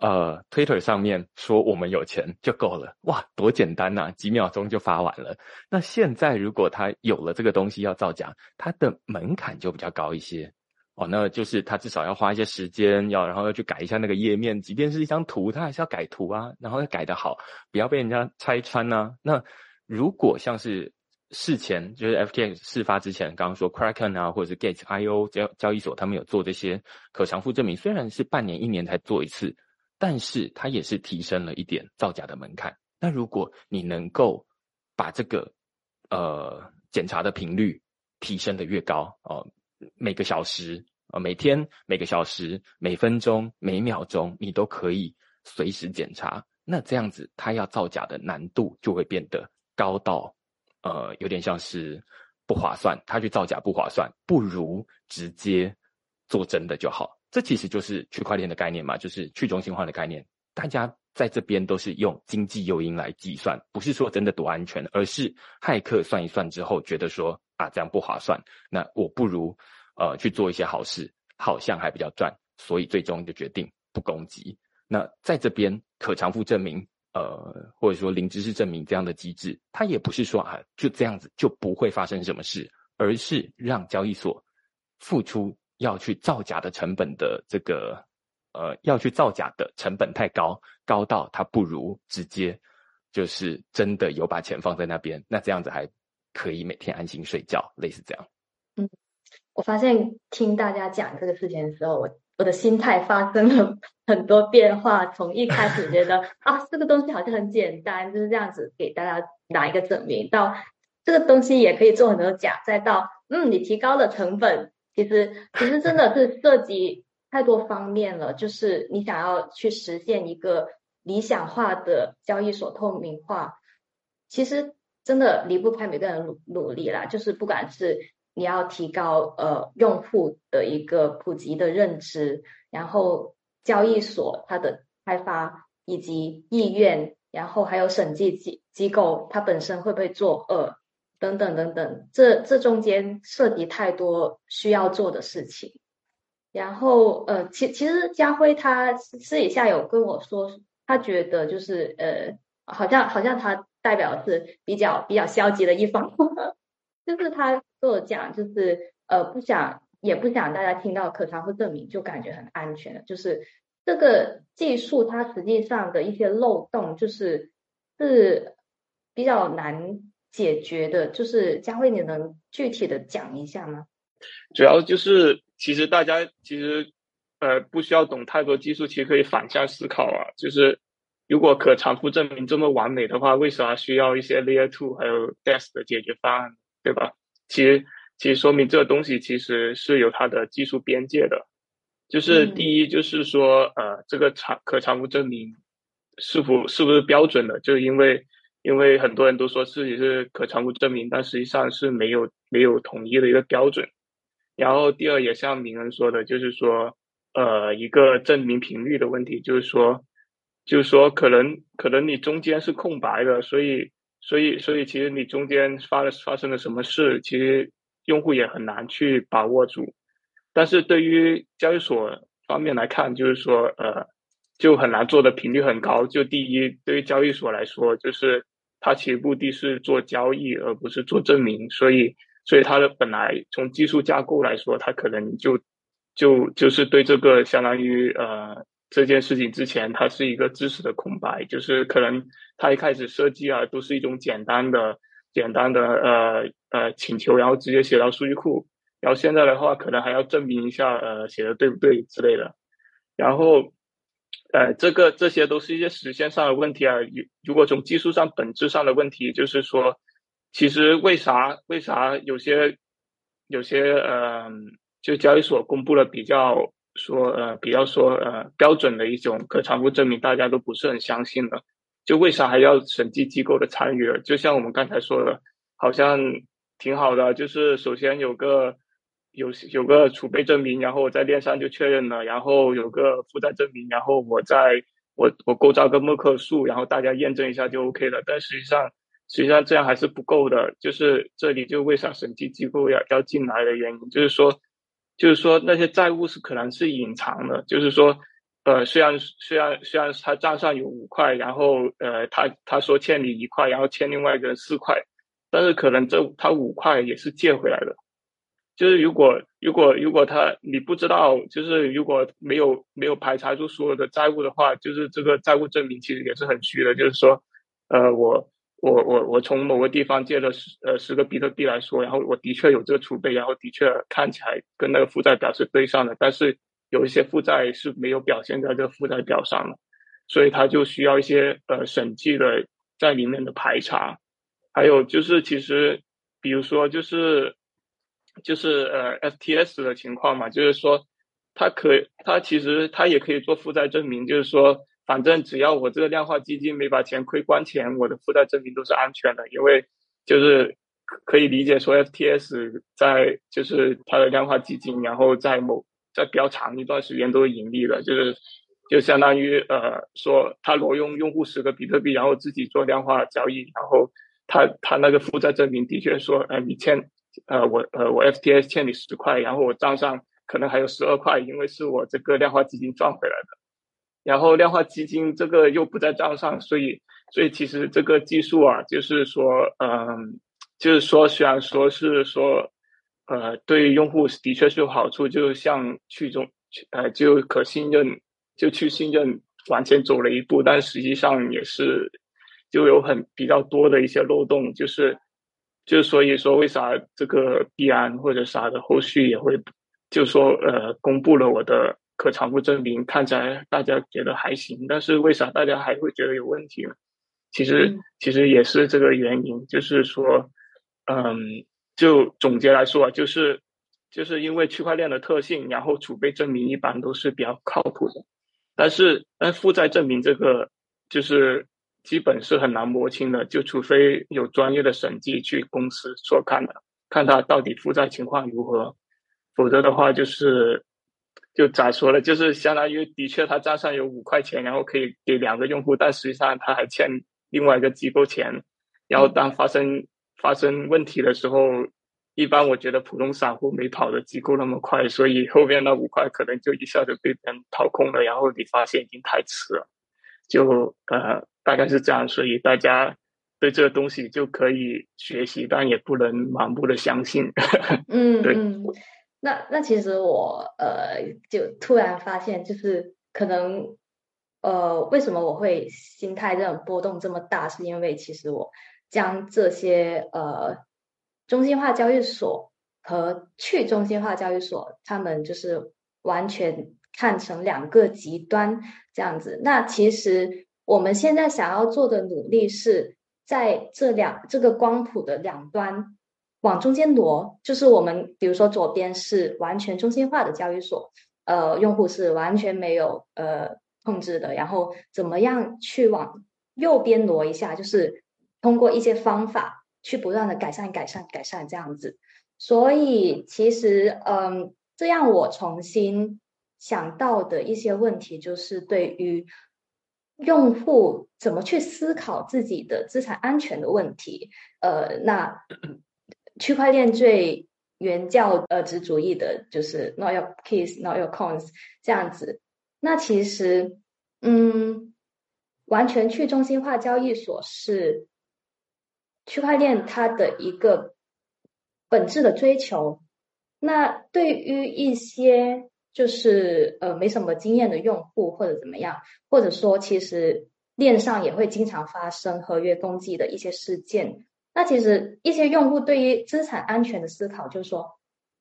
呃 Twitter 上面说我们有钱就够了，哇，多简单呐，几秒钟就发完了。那现在如果他有了这个东西要造假，它的门槛就比较高一些。哦，那就是他至少要花一些时间，要然后要去改一下那个页面，即便是一张图，他还是要改图啊，然后要改得好，不要被人家拆穿呢。那如果像是事前，就是 FTX 事发之前，刚刚说 Kraken 啊，或者是 Gate IO 交交易所，他们有做这些可偿付证明，虽然是半年一年才做一次，但是它也是提升了一点造假的门槛。那如果你能够把这个呃检查的频率提升的越高哦。每个小时啊，每天每个小时、每分钟、每秒钟，你都可以随时检查。那这样子，它要造假的难度就会变得高到，呃，有点像是不划算。他去造假不划算，不如直接做真的就好。这其实就是区块链的概念嘛，就是去中心化的概念。大家在这边都是用经济诱因来计算，不是说真的多安全，而是骇客算一算之后觉得说。啊，这样不划算。那我不如呃去做一些好事，好像还比较赚，所以最终就决定不攻击。那在这边可偿付证明，呃或者说零知识证明这样的机制，它也不是说啊就这样子就不会发生什么事，而是让交易所付出要去造假的成本的这个呃要去造假的成本太高，高到它不如直接就是真的有把钱放在那边，那这样子还。可以每天安心睡觉，类似这样。嗯，我发现听大家讲这个事情的时候，我我的心态发生了很多变化。从一开始觉得 啊，这个东西好像很简单，就是这样子给大家拿一个证明，到这个东西也可以做很多假，再到嗯，你提高了成本，其实其实真的是涉及太多方面了。就是你想要去实现一个理想化的交易所透明化，其实。真的离不开每个人努努力啦，就是不管是你要提高呃用户的一个普及的认知，然后交易所它的开发以及意愿，然后还有审计机机构它本身会不会作恶等等等等，这这中间涉及太多需要做的事情。然后呃，其其实家辉他私底下有跟我说，他觉得就是呃，好像好像他。代表是比较比较消极的一方，就是他跟我讲，就是呃不想也不想大家听到可偿付证明就感觉很安全的，就是这个技术它实际上的一些漏洞，就是是比较难解决的。就是佳慧，你能具体的讲一下吗？主要就是其实大家其实呃不需要懂太多技术，其实可以反向思考啊，就是如果可偿付证明这么完美的话，为啥需要一些 Layer Two 还有 DES 的解决方案，对吧？其实，其实说明这个东西其实是有它的技术边界的。就是第一，就是说，呃，这个偿可偿付证明是否是不是标准的？就因为，因为很多人都说自己是可偿付证明，但实际上是没有没有统一的一个标准。然后第二，也像明恩说的，就是说，呃，一个证明频率的问题，就是说。就是说，可能可能你中间是空白的，所以所以所以，其实你中间发了发生了什么事，其实用户也很难去把握住。但是对于交易所方面来看，就是说，呃，就很难做的频率很高。就第一，对于交易所来说，就是它其实目的是做交易，而不是做证明，所以所以它的本来从技术架构来说，它可能就就就是对这个相当于呃。这件事情之前，它是一个知识的空白，就是可能它一开始设计啊，都是一种简单的、简单的呃呃请求，然后直接写到数据库，然后现在的话，可能还要证明一下呃写的对不对之类的，然后呃这个这些都是一些实现上的问题啊。如如果从技术上本质上的问题，就是说，其实为啥为啥有些有些呃就交易所公布了比较。说呃，比较说呃标准的一种可偿付证明，大家都不是很相信的。就为啥还要审计机构的参与？就像我们刚才说的，好像挺好的。就是首先有个有有个储备证明，然后我在链上就确认了，然后有个负债证明，然后我在我我构造个默克数，然后大家验证一下就 OK 了。但实际上实际上这样还是不够的。就是这里就为啥审计机构要要进来的原因，就是说。就是说，那些债务是可能是隐藏的。就是说，呃，虽然虽然虽然他账上有五块，然后呃，他他说欠你一块，然后欠另外一个人四块，但是可能这他五块也是借回来的。就是如果如果如果他你不知道，就是如果没有没有排查出所有的债务的话，就是这个债务证明其实也是很虚的。就是说，呃，我。我我我从某个地方借了十呃十个比特币来说，然后我的确有这个储备，然后的确看起来跟那个负债表是对上的，但是有一些负债是没有表现在这个负债表上的，所以它就需要一些呃审计的在里面的排查，还有就是其实比如说就是就是呃 FTS 的情况嘛，就是说它可它其实它也可以做负债证明，就是说。反正只要我这个量化基金没把钱亏光前，我的负债证明都是安全的，因为就是可以理解说，FTS 在就是它的量化基金，然后在某在比较长一段时间都是盈利的，就是就相当于呃说他挪用用户十个比特币，然后自己做量化交易，然后他他那个负债证明的确说，呃你欠呃我呃我 FTS 欠你十块，然后我账上可能还有十二块，因为是我这个量化基金赚回来的。然后量化基金这个又不在账上，所以所以其实这个技术啊，就是说，嗯，就是说，虽然说是说，呃，对用户的确是有好处，就像去中，呃，就可信任，就去信任往前走了一步，但实际上也是就有很比较多的一些漏洞，就是就所以说为啥这个币安或者啥的后续也会就说呃公布了我的。可偿付证明看起来大家觉得还行，但是为啥大家还会觉得有问题呢？其实其实也是这个原因，就是说，嗯，就总结来说啊，就是就是因为区块链的特性，然后储备证明一般都是比较靠谱的，但是但负债证明这个就是基本是很难摸清的，就除非有专业的审计去公司所看的，看他到底负债情况如何，否则的话就是。就咋说呢？就是相当于的确他账上有五块钱，然后可以给两个用户，但实际上他还欠另外一个机构钱。然后当发生发生问题的时候，一般我觉得普通散户没跑的机构那么快，所以后面那五块可能就一下子被别人掏空了。然后你发现已经太迟了，就呃大概是这样。所以大家对这个东西就可以学习，但也不能盲目的相信。嗯，对。那那其实我呃就突然发现，就是可能呃为什么我会心态这种波动这么大，是因为其实我将这些呃中心化交易所和去中心化交易所，他们就是完全看成两个极端这样子。那其实我们现在想要做的努力是在这两这个光谱的两端往中间挪，就是我们比如说左边是完全中心化的交易所，呃，用户是完全没有呃控制的，然后怎么样去往右边挪一下，就是通过一些方法去不断的改善、改善、改善这样子。所以其实，嗯，这样我重新想到的一些问题，就是对于用户怎么去思考自己的资产安全的问题。呃，那区块链最原教呃旨主义的就是 not your keys, not your coins 这样子。那其实，嗯，完全去中心化交易所是区块链它的一个。本质的追求，那对于一些就是呃没什么经验的用户或者怎么样，或者说其实链上也会经常发生合约攻击的一些事件。那其实一些用户对于资产安全的思考，就是说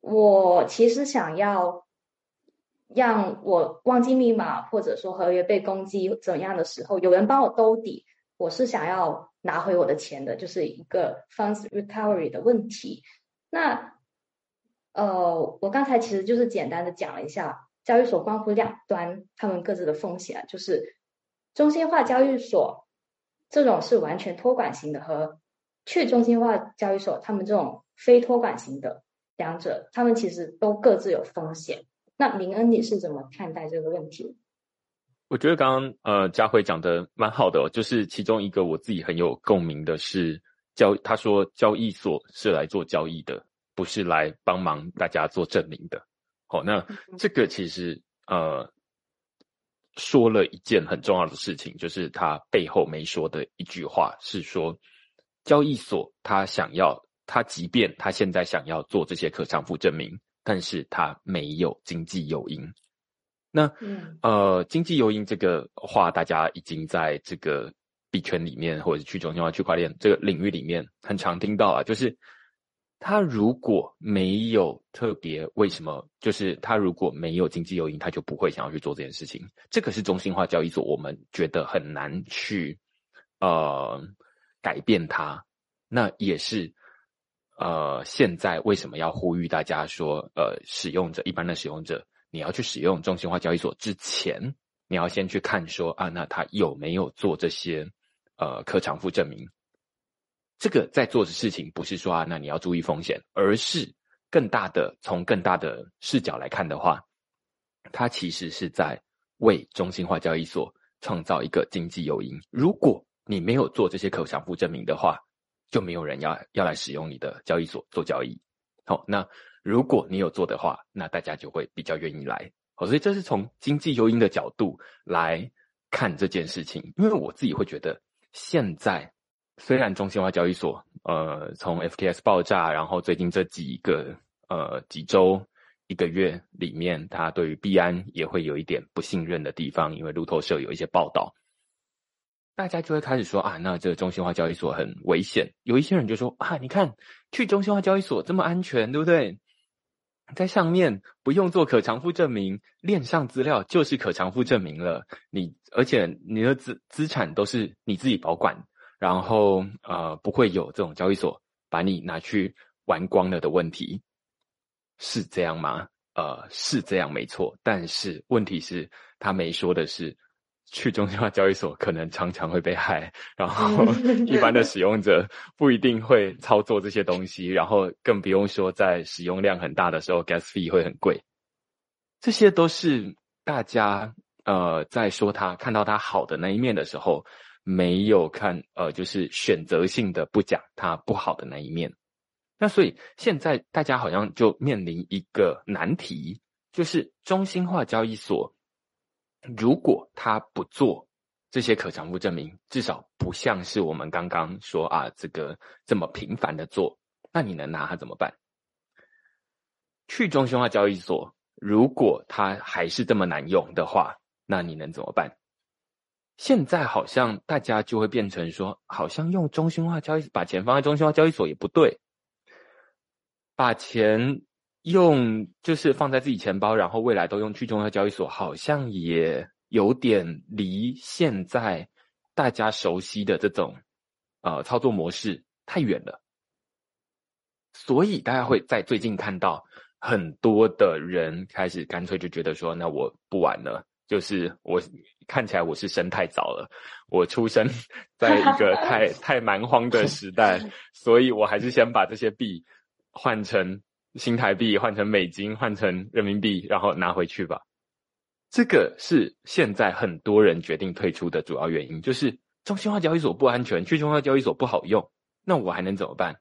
我其实想要让我忘记密码，或者说合约被攻击怎样的时候，有人帮我兜底，我是想要拿回我的钱的，就是一个 funds recovery 的问题。那，呃，我刚才其实就是简单的讲了一下交易所关乎两端他们各自的风险，就是中心化交易所这种是完全托管型的和去中心化交易所他们这种非托管型的两者，他们其实都各自有风险。那明恩你是怎么看待这个问题？我觉得刚刚呃佳慧讲的蛮好的，就是其中一个我自己很有共鸣的是。交他说，交易所是来做交易的，不是来帮忙大家做证明的。好，那这个其实呃说了一件很重要的事情，就是他背后没说的一句话是说，交易所他想要，他即便他现在想要做这些可偿付证明，但是他没有经济诱因。那呃，经济诱因这个话，大家已经在这个。币圈里面或者去中心化区块链这个领域里面，很常听到啊，就是他如果没有特别为什么，就是他如果没有经济诱因，他就不会想要去做这件事情。这个是中心化交易所，我们觉得很难去呃改变它。那也是呃现在为什么要呼吁大家说，呃使用者一般的使用者，你要去使用中心化交易所之前，你要先去看说啊，那他有没有做这些。呃，可偿付证明，这个在做的事情不是说啊，那你要注意风险，而是更大的从更大的视角来看的话，它其实是在为中心化交易所创造一个经济诱因。如果你没有做这些可偿付证明的话，就没有人要要来使用你的交易所做交易。好，那如果你有做的话，那大家就会比较愿意来。好，所以这是从经济诱因的角度来看这件事情，因为我自己会觉得。现在虽然中心化交易所，呃，从 FTS 爆炸，然后最近这几个呃几周一个月里面，它对于币安也会有一点不信任的地方，因为路透社有一些报道，大家就会开始说啊，那这个中心化交易所很危险。有一些人就说啊，你看去中心化交易所这么安全，对不对？在上面不用做可偿付证明，链上资料就是可偿付证明了。你而且你的资资产都是你自己保管，然后呃不会有这种交易所把你拿去玩光了的问题，是这样吗？呃，是这样没错，但是问题是，他没说的是。去中心化交易所可能常常会被害，然后 一般的使用者不一定会操作这些东西，然后更不用说在使用量很大的时候，gas fee 会很贵。这些都是大家呃在说它看到它好的那一面的时候，没有看呃就是选择性的不讲它不好的那一面。那所以现在大家好像就面临一个难题，就是中心化交易所。如果他不做这些可偿付证明，至少不像是我们刚刚说啊，这个这么频繁的做，那你能拿它怎么办？去中心化交易所，如果它还是这么难用的话，那你能怎么办？现在好像大家就会变成说，好像用中心化交易把钱放在中心化交易所也不对，把钱。用就是放在自己钱包，然后未来都用去中央交易所，好像也有点离现在大家熟悉的这种呃操作模式太远了，所以大家会在最近看到很多的人开始干脆就觉得说，那我不玩了，就是我看起来我是生太早了，我出生在一个太 太蛮荒的时代，所以我还是先把这些币换成新台币，换成美金，换成人民币，然后拿回去吧。这个是现在很多人决定退出的主要原因，就是中心化交易所不安全，去中心化交易所不好用，那我还能怎么办？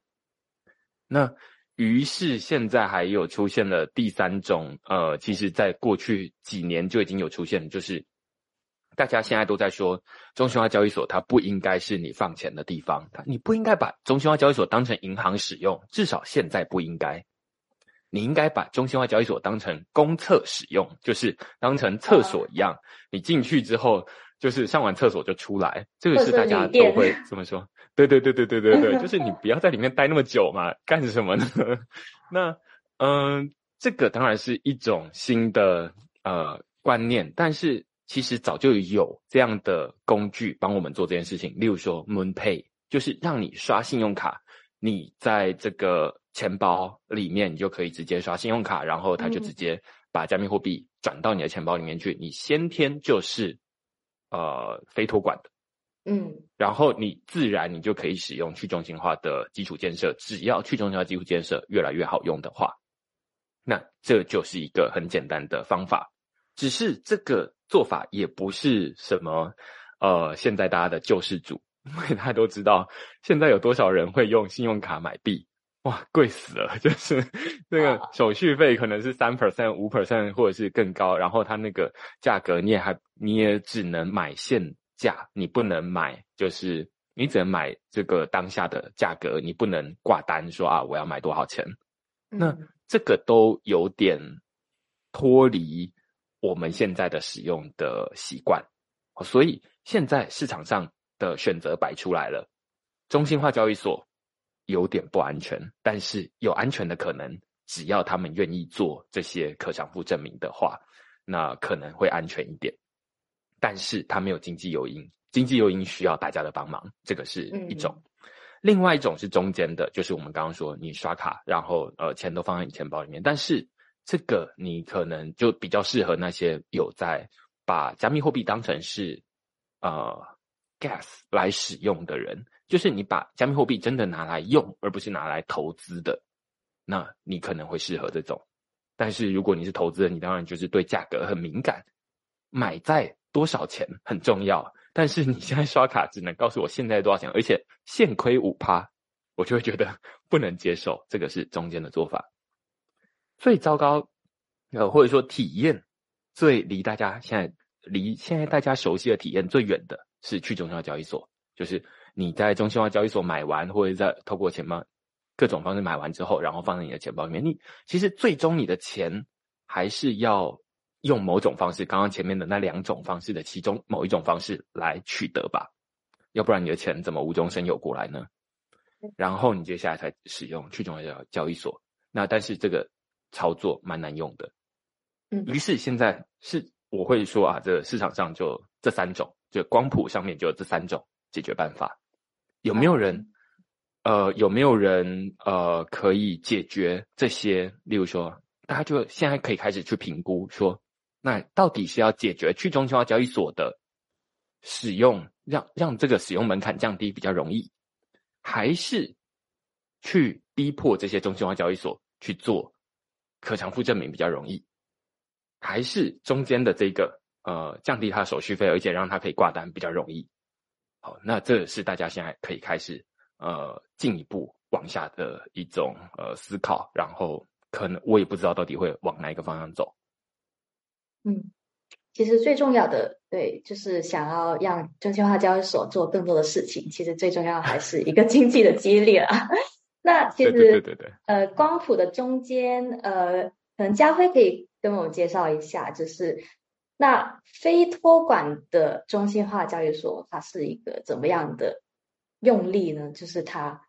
那于是现在还有出现了第三种，呃，其实在过去几年就已经有出现，就是大家现在都在说中心化交易所它不应该是你放钱的地方，你不应该把中心化交易所当成银行使用，至少现在不应该。你应该把中心化交易所当成公厕使用，就是当成厕所一样。你进去之后，就是上完厕所就出来。这个是大家都会这么说。对对对对对对对，就是你不要在里面待那么久嘛，干什么呢？那嗯，这个当然是一种新的呃观念，但是其实早就有这样的工具帮我们做这件事情。例如说，MoonPay，就是让你刷信用卡，你在这个。钱包里面，你就可以直接刷信用卡，然后它就直接把加密货币转到你的钱包里面去。你先天就是呃非托管的，嗯，然后你自然你就可以使用去中心化的基础建设。只要去中心化基础建设越来越好用的话，那这就是一个很简单的方法。只是这个做法也不是什么呃现在大家的救世主，因为大家都知道现在有多少人会用信用卡买币。哇，贵死了！就是那个手续费可能是三 percent、五 percent，或者是更高。然后它那个价格，你也还你也只能买现价，你不能买，就是你只能买这个当下的价格，你不能挂单说啊，我要买多少钱。那这个都有点脱离我们现在的使用的习惯，所以现在市场上的选择摆出来了，中心化交易所。有点不安全，但是有安全的可能。只要他们愿意做这些可偿付证明的话，那可能会安全一点。但是它没有经济诱因，经济诱因需要大家的帮忙，这个是一种。另外一种是中间的，就是我们刚刚说，你刷卡，然后呃钱都放在你钱包里面，但是这个你可能就比较适合那些有在把加密货币当成是呃 gas 来使用的人。就是你把加密货币真的拿来用，而不是拿来投资的，那你可能会适合这种。但是如果你是投资人，你当然就是对价格很敏感，买在多少钱很重要。但是你现在刷卡只能告诉我现在多少钱，而且现亏五趴，我就会觉得不能接受。这个是中间的做法。最糟糕，呃，或者说体验最离大家现在离现在大家熟悉的体验最远的是去中心化交易所，就是。你在中心化交易所买完，或者在透过钱包各种方式买完之后，然后放在你的钱包里面，你其实最终你的钱还是要用某种方式，刚刚前面的那两种方式的其中某一种方式来取得吧，要不然你的钱怎么无中生有过来呢？然后你接下来才使用去中心化交易所，那但是这个操作蛮难用的，嗯，于是现在是我会说啊，这市场上就这三种，就光谱上面就这三种解决办法。有没有人，呃，有没有人，呃，可以解决这些？例如说，大家就现在可以开始去评估，说，那到底是要解决去中心化交易所的使用，让让这个使用门槛降低比较容易，还是去逼迫这些中心化交易所去做可偿付证明比较容易，还是中间的这个，呃，降低它的手续费，而且让它可以挂单比较容易？好，那这是大家现在可以开始呃进一步往下的一种呃思考，然后可能我也不知道到底会往哪一个方向走。嗯，其实最重要的对，就是想要让中心化交易所做更多的事情，其实最重要还是一个经济的激励啊。那其实对对对，呃，光谱的中间呃，可能家辉可以跟我们介绍一下，就是。那非托管的中心化交易所，它是一个怎么样的用力呢？就是它，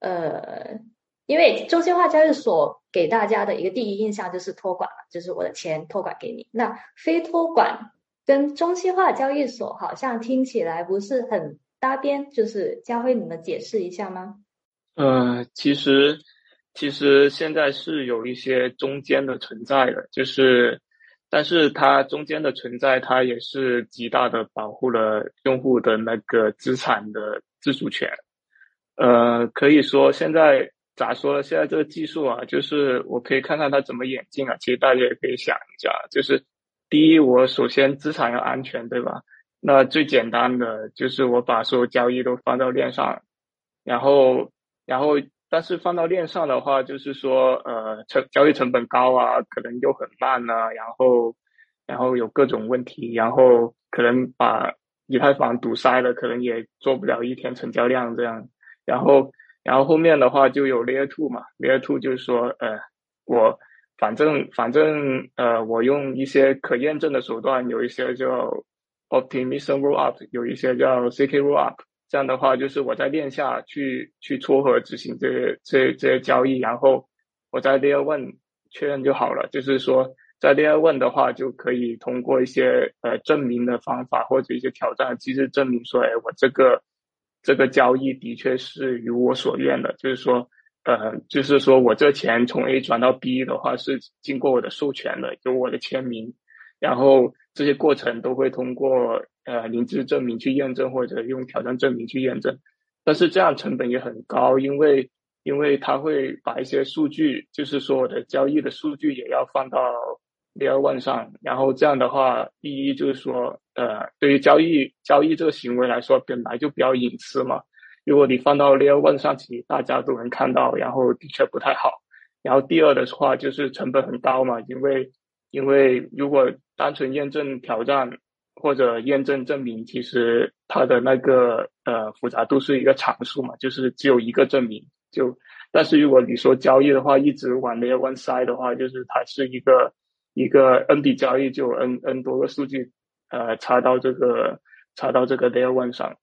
呃，因为中心化交易所给大家的一个第一印象就是托管，就是我的钱托管给你。那非托管跟中心化交易所好像听起来不是很搭边，就是佳辉，你们解释一下吗？呃，其实其实现在是有一些中间的存在的，就是，但是它中间的存在，它也是极大的保护了用户的那个资产的自主权。呃，可以说现在咋说呢？现在这个技术啊，就是我可以看看它怎么演进啊。其实大家也可以想一下，就是第一，我首先资产要安全，对吧？那最简单的就是我把所有交易都放到链上，然后。然后，但是放到链上的话，就是说，呃，成交易成本高啊，可能又很慢呢，然后，然后有各种问题，然后可能把以太坊堵塞了，可能也做不了一天成交量这样。然后，然后后面的话就有 Layer Two 嘛，Layer Two 就是说，呃，我反正反正呃，我用一些可验证的手段，有一些叫 Optimism Rollup，有一些叫 CK Rollup。这样的话，就是我在链下去去撮合执行这些这这些交易，然后我在 Layer One 确认就好了。就是说，在 Layer One 的话，就可以通过一些呃证明的方法或者一些挑战机制证明说，哎，我这个这个交易的确是如我所愿的。就是说，呃，就是说我这钱从 A 转到 B 的话，是经过我的授权的，有我的签名，然后这些过程都会通过。呃，零知证明去验证，或者用挑战证明去验证，但是这样成本也很高，因为因为它会把一些数据，就是说我的交易的数据也要放到 Layer One 上，然后这样的话，第一就是说，呃，对于交易交易这个行为来说，本来就比较隐私嘛。如果你放到 Layer One 上去，大家都能看到，然后的确不太好。然后第二的话就是成本很高嘛，因为因为如果单纯验证挑战。或者验证证明，其实它的那个呃复杂度是一个常数嘛，就是只有一个证明就。但是如果你说交易的话，一直往 layer one 塞的话，就是它是一个一个 n 笔交易就 n n 多个数据呃插到这个插到这个 layer one 上，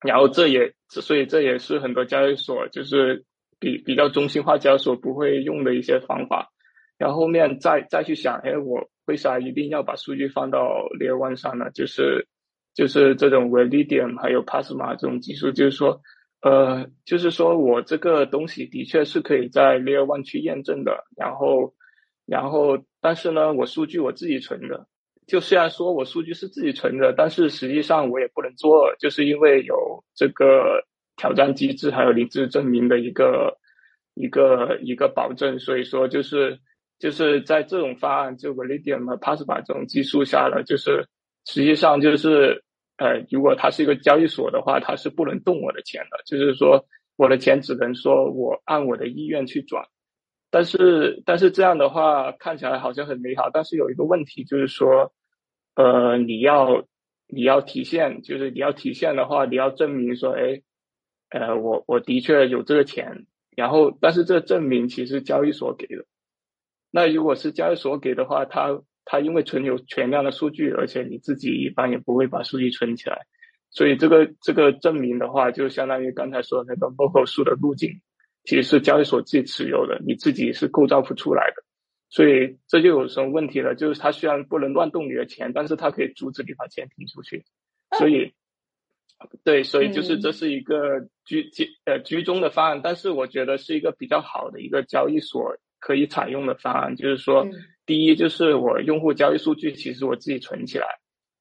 然后这也所以这也是很多交易所就是比比较中心化交易所不会用的一些方法。然后后面再再去想，哎我。为啥一定要把数据放到 Layer One 上呢？就是就是这种 Validium 还有 Pasma 这种技术，就是说，呃，就是说我这个东西的确是可以在 Layer One 去验证的。然后，然后，但是呢，我数据我自己存的。就虽然说我数据是自己存的，但是实际上我也不能做，就是因为有这个挑战机制，还有零知证明的一个一个一个保证。所以说，就是。就是在这种方案，就 Validium 和 Pasma 这种技术下呢，就是实际上就是，呃，如果它是一个交易所的话，它是不能动我的钱的。就是说，我的钱只能说我按我的意愿去转。但是，但是这样的话看起来好像很美好，但是有一个问题就是说，呃，你要你要体现，就是你要体现的话，你要证明说，哎，呃，我我的确有这个钱，然后，但是这证明其实交易所给的。那如果是交易所给的话，它它因为存有全量的数据，而且你自己一般也不会把数据存起来，所以这个这个证明的话，就相当于刚才说的那个 local 数的路径，其实是交易所自己持有的，你自己是构造不出来的，所以这就有什么问题了？就是它虽然不能乱动你的钱，但是它可以阻止你把钱提出去，所以对，所以就是这是一个居居呃居中的方案，但是我觉得是一个比较好的一个交易所。可以采用的方案就是说，第一就是我用户交易数据其实我自己存起来，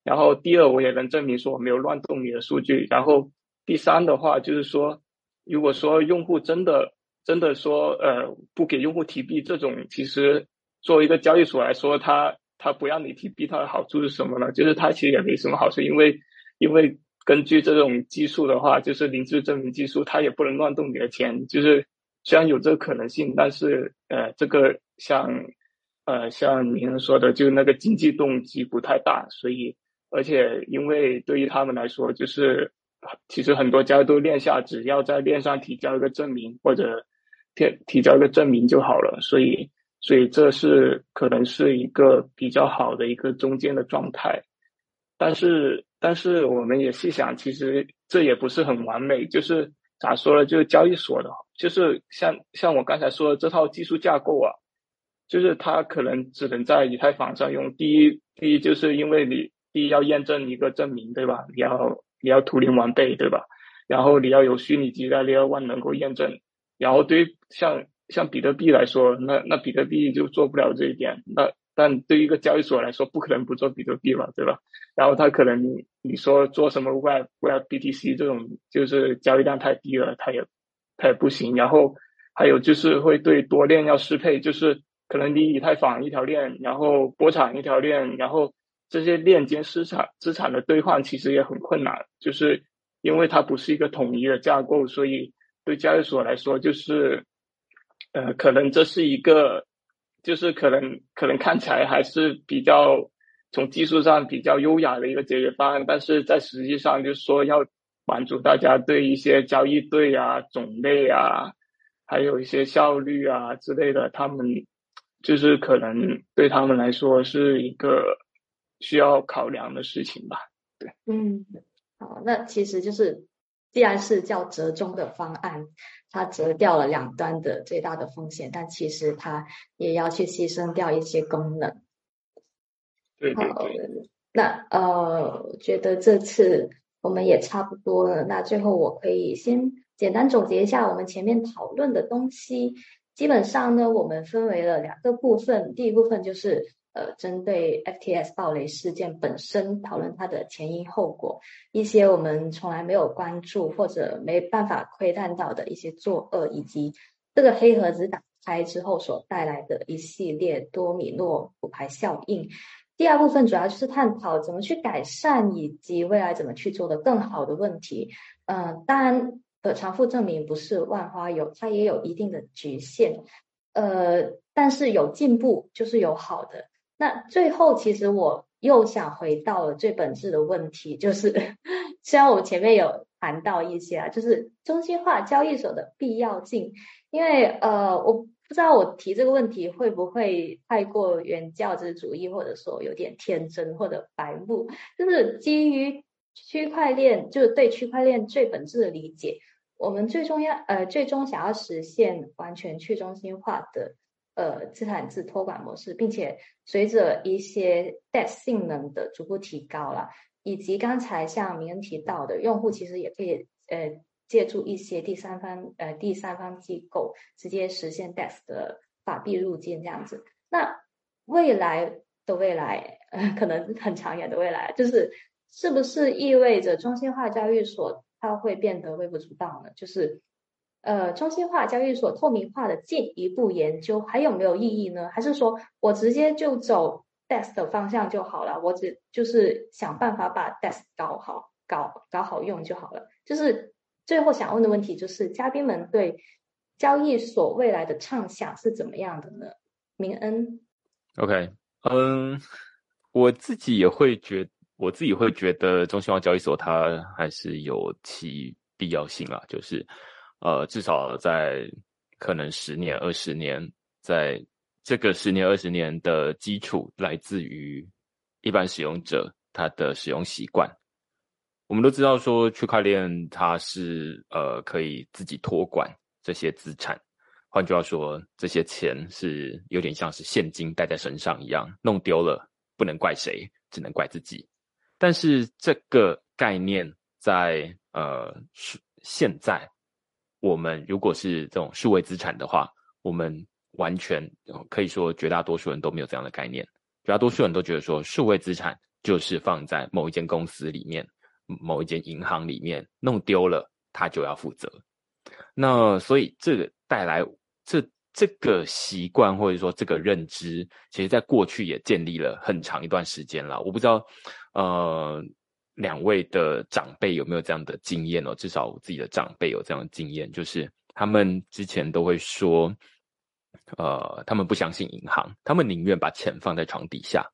然后第二我也能证明说我没有乱动你的数据，然后第三的话就是说，如果说用户真的真的说呃不给用户提币这种，其实作为一个交易所来说，他他不让你提币，它的好处是什么呢？就是它其实也没什么好处，因为因为根据这种技术的话，就是零知证明技术，它也不能乱动你的钱，就是。虽然有这个可能性，但是呃，这个像呃像您说的，就那个经济动机不太大，所以而且因为对于他们来说，就是其实很多家都链下，只要在链上提交一个证明或者提提交一个证明就好了，所以所以这是可能是一个比较好的一个中间的状态，但是但是我们也细想，其实这也不是很完美，就是。咋说呢？就是交易所的，就是像像我刚才说的这套技术架构啊，就是它可能只能在以太坊上用。第一，第一就是因为你第一要验证一个证明，对吧？你要你要图灵完备，对吧？然后你要有虚拟机在 Layer One 能够验证。然后对于像像比特币来说，那那比特币就做不了这一点。那但对于一个交易所来说，不可能不做比特币嘛，对吧？然后他可能你说做什么 Web Web BTC 这种，就是交易量太低了，他也他也不行。然后还有就是会对多链要适配，就是可能你以太坊一条链，然后波场一条链，然后这些链间资产资产的兑换其实也很困难，就是因为它不是一个统一的架构，所以对交易所来说，就是呃，可能这是一个。就是可能可能看起来还是比较从技术上比较优雅的一个解决方案，但是在实际上就是说要满足大家对一些交易对啊、种类啊，还有一些效率啊之类的，他们就是可能对他们来说是一个需要考量的事情吧。对，嗯，好，那其实就是既然是叫折中的方案。它折掉了两端的最大的风险，但其实它也要去牺牲掉一些功能。对对对。那呃，觉得这次我们也差不多了。那最后我可以先简单总结一下我们前面讨论的东西。基本上呢，我们分为了两个部分。第一部分就是。呃，针对 FTS 暴雷事件本身讨论它的前因后果，一些我们从来没有关注或者没办法窥探到的一些作恶，以及这个黑盒子打开之后所带来的一系列多米诺骨牌效应。第二部分主要就是探讨怎么去改善，以及未来怎么去做的更好的问题。嗯，当然，可偿付证明不是万花有，它也有一定的局限。呃，但是有进步就是有好的。那最后，其实我又想回到了最本质的问题，就是 虽然我前面有谈到一些啊，就是中心化交易所的必要性。因为呃，我不知道我提这个问题会不会太过原教旨主义，或者说有点天真或者白目。就是基于区块链，就是对区块链最本质的理解，我们最重要呃，最终想要实现完全去中心化的。呃，资产制托管模式，并且随着一些 DEX 性能的逐步提高了，以及刚才像明恩提到的，用户其实也可以呃借助一些第三方呃第三方机构直接实现 DEX 的法币入金这样子。那未来的未来，呃，可能很长远的未来，就是是不是意味着中心化交易所它会变得微不足道呢？就是。呃，中心化交易所透明化的进一步研究还有没有意义呢？还是说我直接就走 DEX 的方向就好了？我只就是想办法把 DEX 搞好、搞搞好用就好了。就是最后想问的问题就是，嘉宾们对交易所未来的畅想是怎么样的呢？明恩，OK，嗯，我自己也会觉，我自己会觉得中心化交易所它还是有其必要性啊，就是。呃，至少在可能十年、二十年，在这个十年、二十年的基础来自于一般使用者他的使用习惯。我们都知道说，区块链它是呃可以自己托管这些资产，换句话说，这些钱是有点像是现金带在身上一样，弄丢了不能怪谁，只能怪自己。但是这个概念在呃是现在。我们如果是这种数位资产的话，我们完全可以说绝大多数人都没有这样的概念。绝大多数人都觉得说，数位资产就是放在某一间公司里面、某一间银行里面，弄丢了他就要负责。那所以这个带来这这个习惯或者说这个认知，其实在过去也建立了很长一段时间了。我不知道，呃。两位的长辈有没有这样的经验哦？至少我自己的长辈有这样的经验，就是他们之前都会说，呃，他们不相信银行，他们宁愿把钱放在床底下。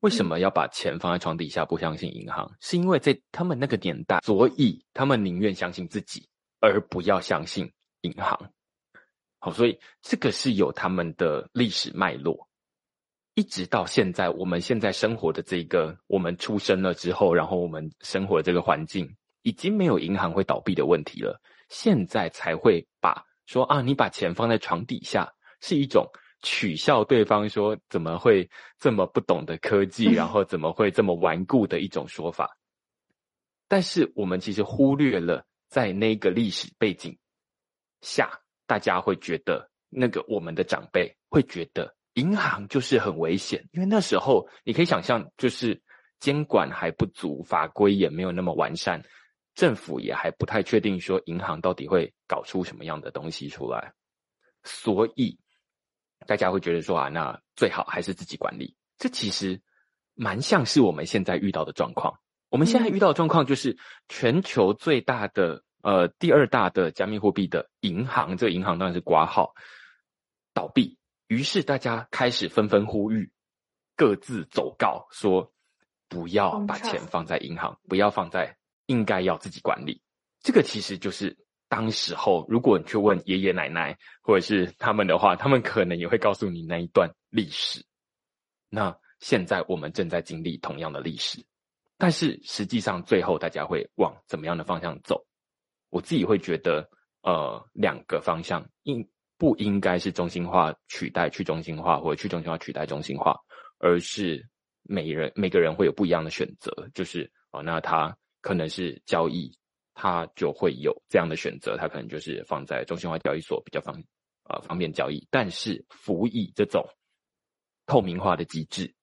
为什么要把钱放在床底下？不相信银行，是因为在他们那个年代，所以他们宁愿相信自己，而不要相信银行。好，所以这个是有他们的历史脉络。一直到现在，我们现在生活的这个，我们出生了之后，然后我们生活这个环境，已经没有银行会倒闭的问题了。现在才会把说啊，你把钱放在床底下，是一种取笑对方说怎么会这么不懂得科技，然后怎么会这么顽固的一种说法。但是我们其实忽略了，在那个历史背景下，大家会觉得那个我们的长辈会觉得银行就是很危险，因为那时候你可以想象，就是监管还不足，法规也没有那么完善。政府也还不太确定说银行到底会搞出什么样的东西出来，所以大家会觉得说啊，那最好还是自己管理。这其实蛮像是我们现在遇到的状况。我们现在遇到的状况就是全球最大的呃第二大的加密货币的银行，这个银行当然是挂号倒闭，于是大家开始纷纷呼吁，各自走告说不要把钱放在银行，不要放在。应该要自己管理，这个其实就是当时候，如果你去问爷爷奶奶或者是他们的话，他们可能也会告诉你那一段历史。那现在我们正在经历同样的历史，但是实际上最后大家会往怎么样的方向走？我自己会觉得，呃，两个方向应不应该是中心化取代去中心化，或者去中心化取代中心化，而是每人每个人会有不一样的选择，就是哦，那他。可能是交易，他就会有这样的选择，他可能就是放在中心化交易所比较方呃方便交易。但是辅以这种透明化的机制，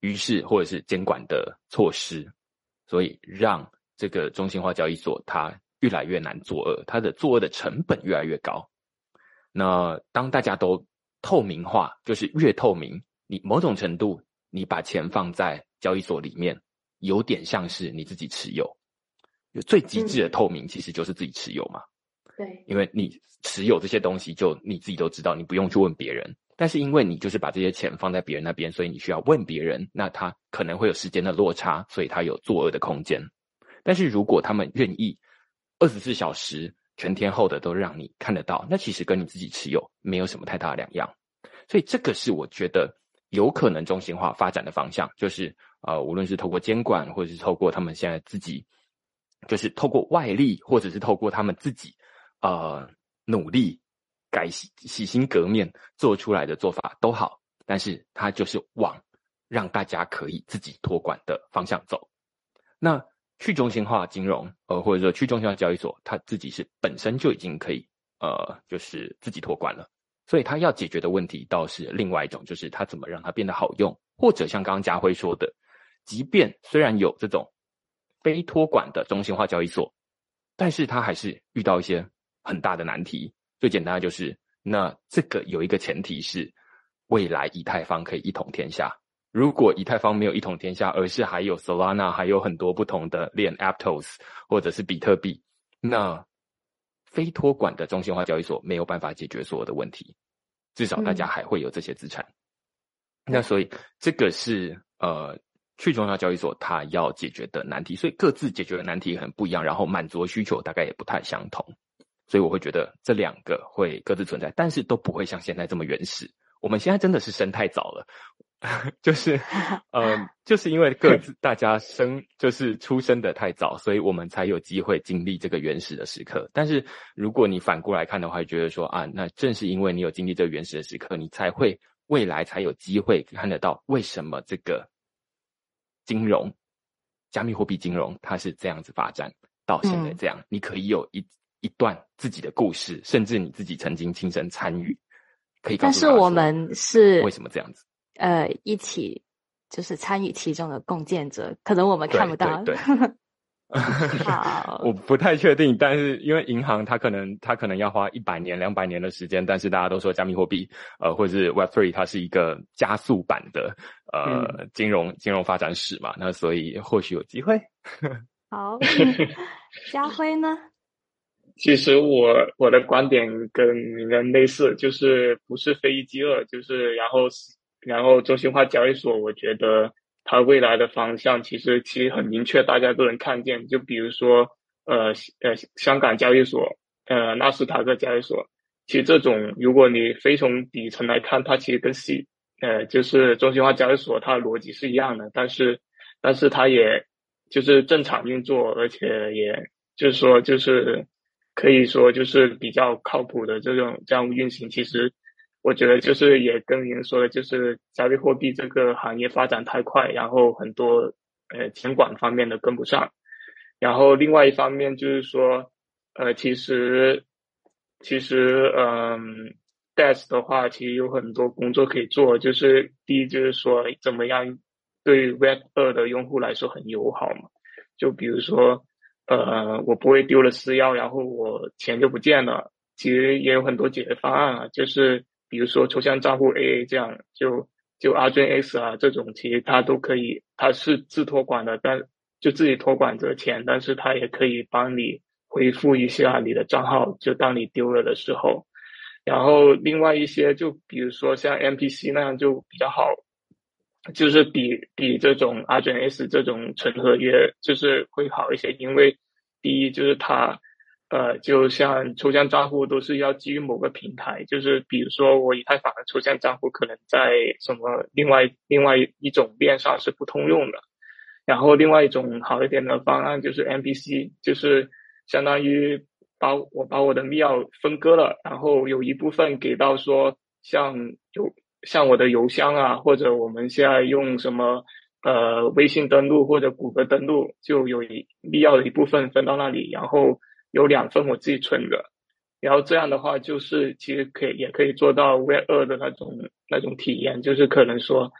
于是或者是监管的措施，所以让这个中心化交易所它越来越难作恶，它的作恶的成本越来越高。那当大家都透明化，就是越透明，你某种程度你把钱放在交易所里面，有点像是你自己持有。最极致的透明，其实就是自己持有嘛。对，因为你持有这些东西，就你自己都知道，你不用去问别人。但是因为你就是把这些钱放在别人那边，所以你需要问别人，那他可能会有时间的落差，所以他有作恶的空间。但是如果他们愿意二十四小时全天候的都让你看得到，那其实跟你自己持有没有什么太大的两样。所以这个是我觉得有可能中心化发展的方向，就是呃，无论是透过监管，或者是透过他们现在自己。就是透过外力，或者是透过他们自己，呃，努力改洗洗心革面做出来的做法都好，但是它就是往让大家可以自己托管的方向走。那去中心化金融，呃，或者说去中心化交易所，它自己是本身就已经可以，呃，就是自己托管了。所以它要解决的问题倒是另外一种，就是它怎么让它变得好用，或者像刚刚家辉说的，即便虽然有这种。非托管的中心化交易所，但是它还是遇到一些很大的难题。最简单的就是，那这个有一个前提是，未来以太坊可以一统天下。如果以太坊没有一统天下，而是还有 Solana，还有很多不同的链 Aptos 或者是比特币，那非托管的中心化交易所没有办法解决所有的问题。至少大家还会有这些资产。那所以这个是呃。去中心化交易所它要解决的难题，所以各自解决的难题很不一样，然后满足的需求大概也不太相同，所以我会觉得这两个会各自存在，但是都不会像现在这么原始。我们现在真的是生太早了，就是呃，就是因为各自大家生就是出生的太早，所以我们才有机会经历这个原始的时刻。但是如果你反过来看的话，觉得说啊，那正是因为你有经历这个原始的时刻，你才会未来才有机会看得到为什么这个。金融，加密货币金融，它是这样子发展到现在这样。你可以有一一段自己的故事，甚至你自己曾经亲身参与，可以。但是我们是为什么这样子？呃，一起就是参与其中的共建者，可能我们看不到。对。好，我不太确定，但是因为银行它可能它可能要花一百年、两百年的时间，但是大家都说加密货币，呃，或者是 Web Three，它是一个加速版的呃金融金融发展史嘛，那所以或许有机会。好，家辉呢？其实我我的观点跟你们类似，就是不是非一即二，就是然后然后中心化交易所，我觉得。它未来的方向其实其实很明确，大家都能看见。就比如说，呃呃，香港交易所，呃，纳斯达克交易所，其实这种如果你非从底层来看，它其实跟 C，呃，就是中心化交易所，它的逻辑是一样的。但是，但是它也就是正常运作，而且也就是说，就是可以说就是比较靠谱的这种这样运行。其实，我觉得就是也跟您说的，就是加密货币这个行业发展太快，然后很多呃监管方面的跟不上。然后另外一方面就是说，呃，其实其实嗯，DES 的话其实有很多工作可以做。就是第一就是说，怎么样对 Web 二的用户来说很友好嘛？就比如说，呃，我不会丢了私钥，然后我钱就不见了。其实也有很多解决方案啊，就是比如说抽象账户 AA 这样，就就 RJS 啊这种，其实它都可以，它是自托管的，但就自己托管着钱，但是它也可以帮你恢复一下你的账号，就当你丢了的时候。然后另外一些，就比如说像 MPC 那样就比较好，就是比比这种 RJS 这种纯合约就是会好一些，因为第一就是它，呃，就像抽象账户都是要基于某个平台，就是比如说我以太坊的抽象账户可能在什么另外另外一种链上是不通用的。然后另外一种好一点的方案就是 MPC，就是相当于把我把我的密钥分割了，然后有一部分给到说像有像我的邮箱啊，或者我们现在用什么呃微信登录或者谷歌登录，就有一密钥的一部分分到那里，然后有两份我自己存的，然后这样的话就是其实可以也可以做到 Web 二的那种那种体验，就是可能说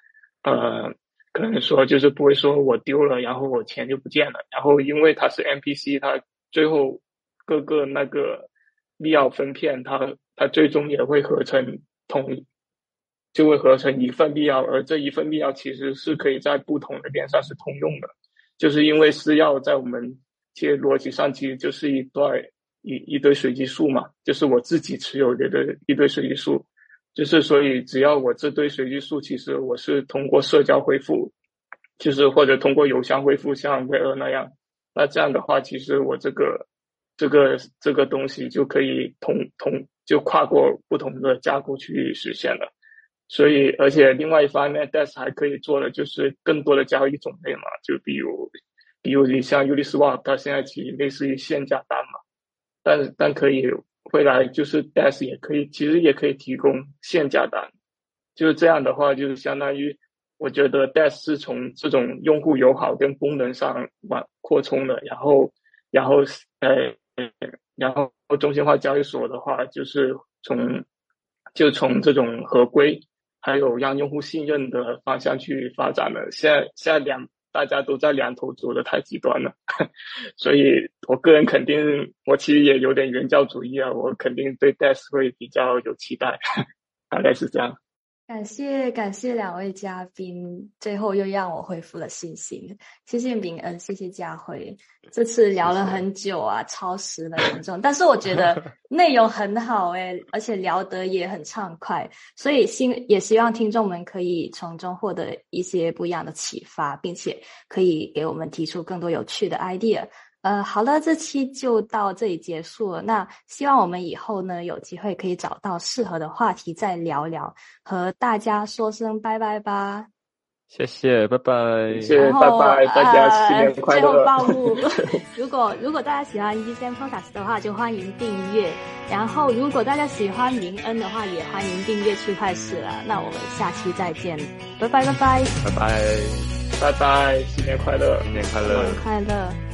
呃。可能说就是不会说我丢了，然后我钱就不见了。然后因为它是 NPC，它最后各个那个密钥分片，它它最终也会合成同，就会合成一份密钥。而这一份密钥其实是可以在不同的链上是通用的，就是因为私钥在我们其实逻辑上其实就是一段一一堆随机数嘛，就是我自己持有的的一堆随机数。就是所以，只要我这堆随机数，其实我是通过社交恢复，就是或者通过邮箱恢复，像 v 二那样，那这样的话，其实我这个这个这个东西就可以同同就跨过不同的架构去实现了。所以，而且另外一方面，DES 还可以做的就是更多的交易种类嘛，就比如比如你像 Uniswap，它现在其实类似于限价单嘛，但但可以。未来就是 DES 也可以，其实也可以提供限价单，就是这样的话，就是相当于我觉得 DES 是从这种用户友好跟功能上往扩充的，然后，然后，呃，然后中心化交易所的话，就是从就从这种合规还有让用户信任的方向去发展的。现在现在两。大家都在两头走的太极端了，所以我个人肯定，我其实也有点原教主义啊，我肯定对 DES 会比较有期待，大概是这样。感谢感谢两位嘉宾，最后又让我恢复了信心。谢谢明恩，谢谢佳辉。这次聊了很久啊，超时了严重，但是我觉得 内容很好诶，而且聊得也很畅快，所以希也希望听众们可以从中获得一些不一样的启发，并且可以给我们提出更多有趣的 idea。呃，好了，这期就到这里结束了。那希望我们以后呢，有机会可以找到适合的话题再聊聊，和大家说声拜拜吧。谢谢，拜拜。谢谢，拜拜，大家新年快乐。最后报幕，如果如果大家喜欢 E C M Podcast 的话，就欢迎订阅。然后，如果大家喜欢林恩的话，也欢迎订阅区块市了。那我们下期再见，拜拜，拜拜，拜拜，拜拜，新年快乐，新年快乐，新年快乐。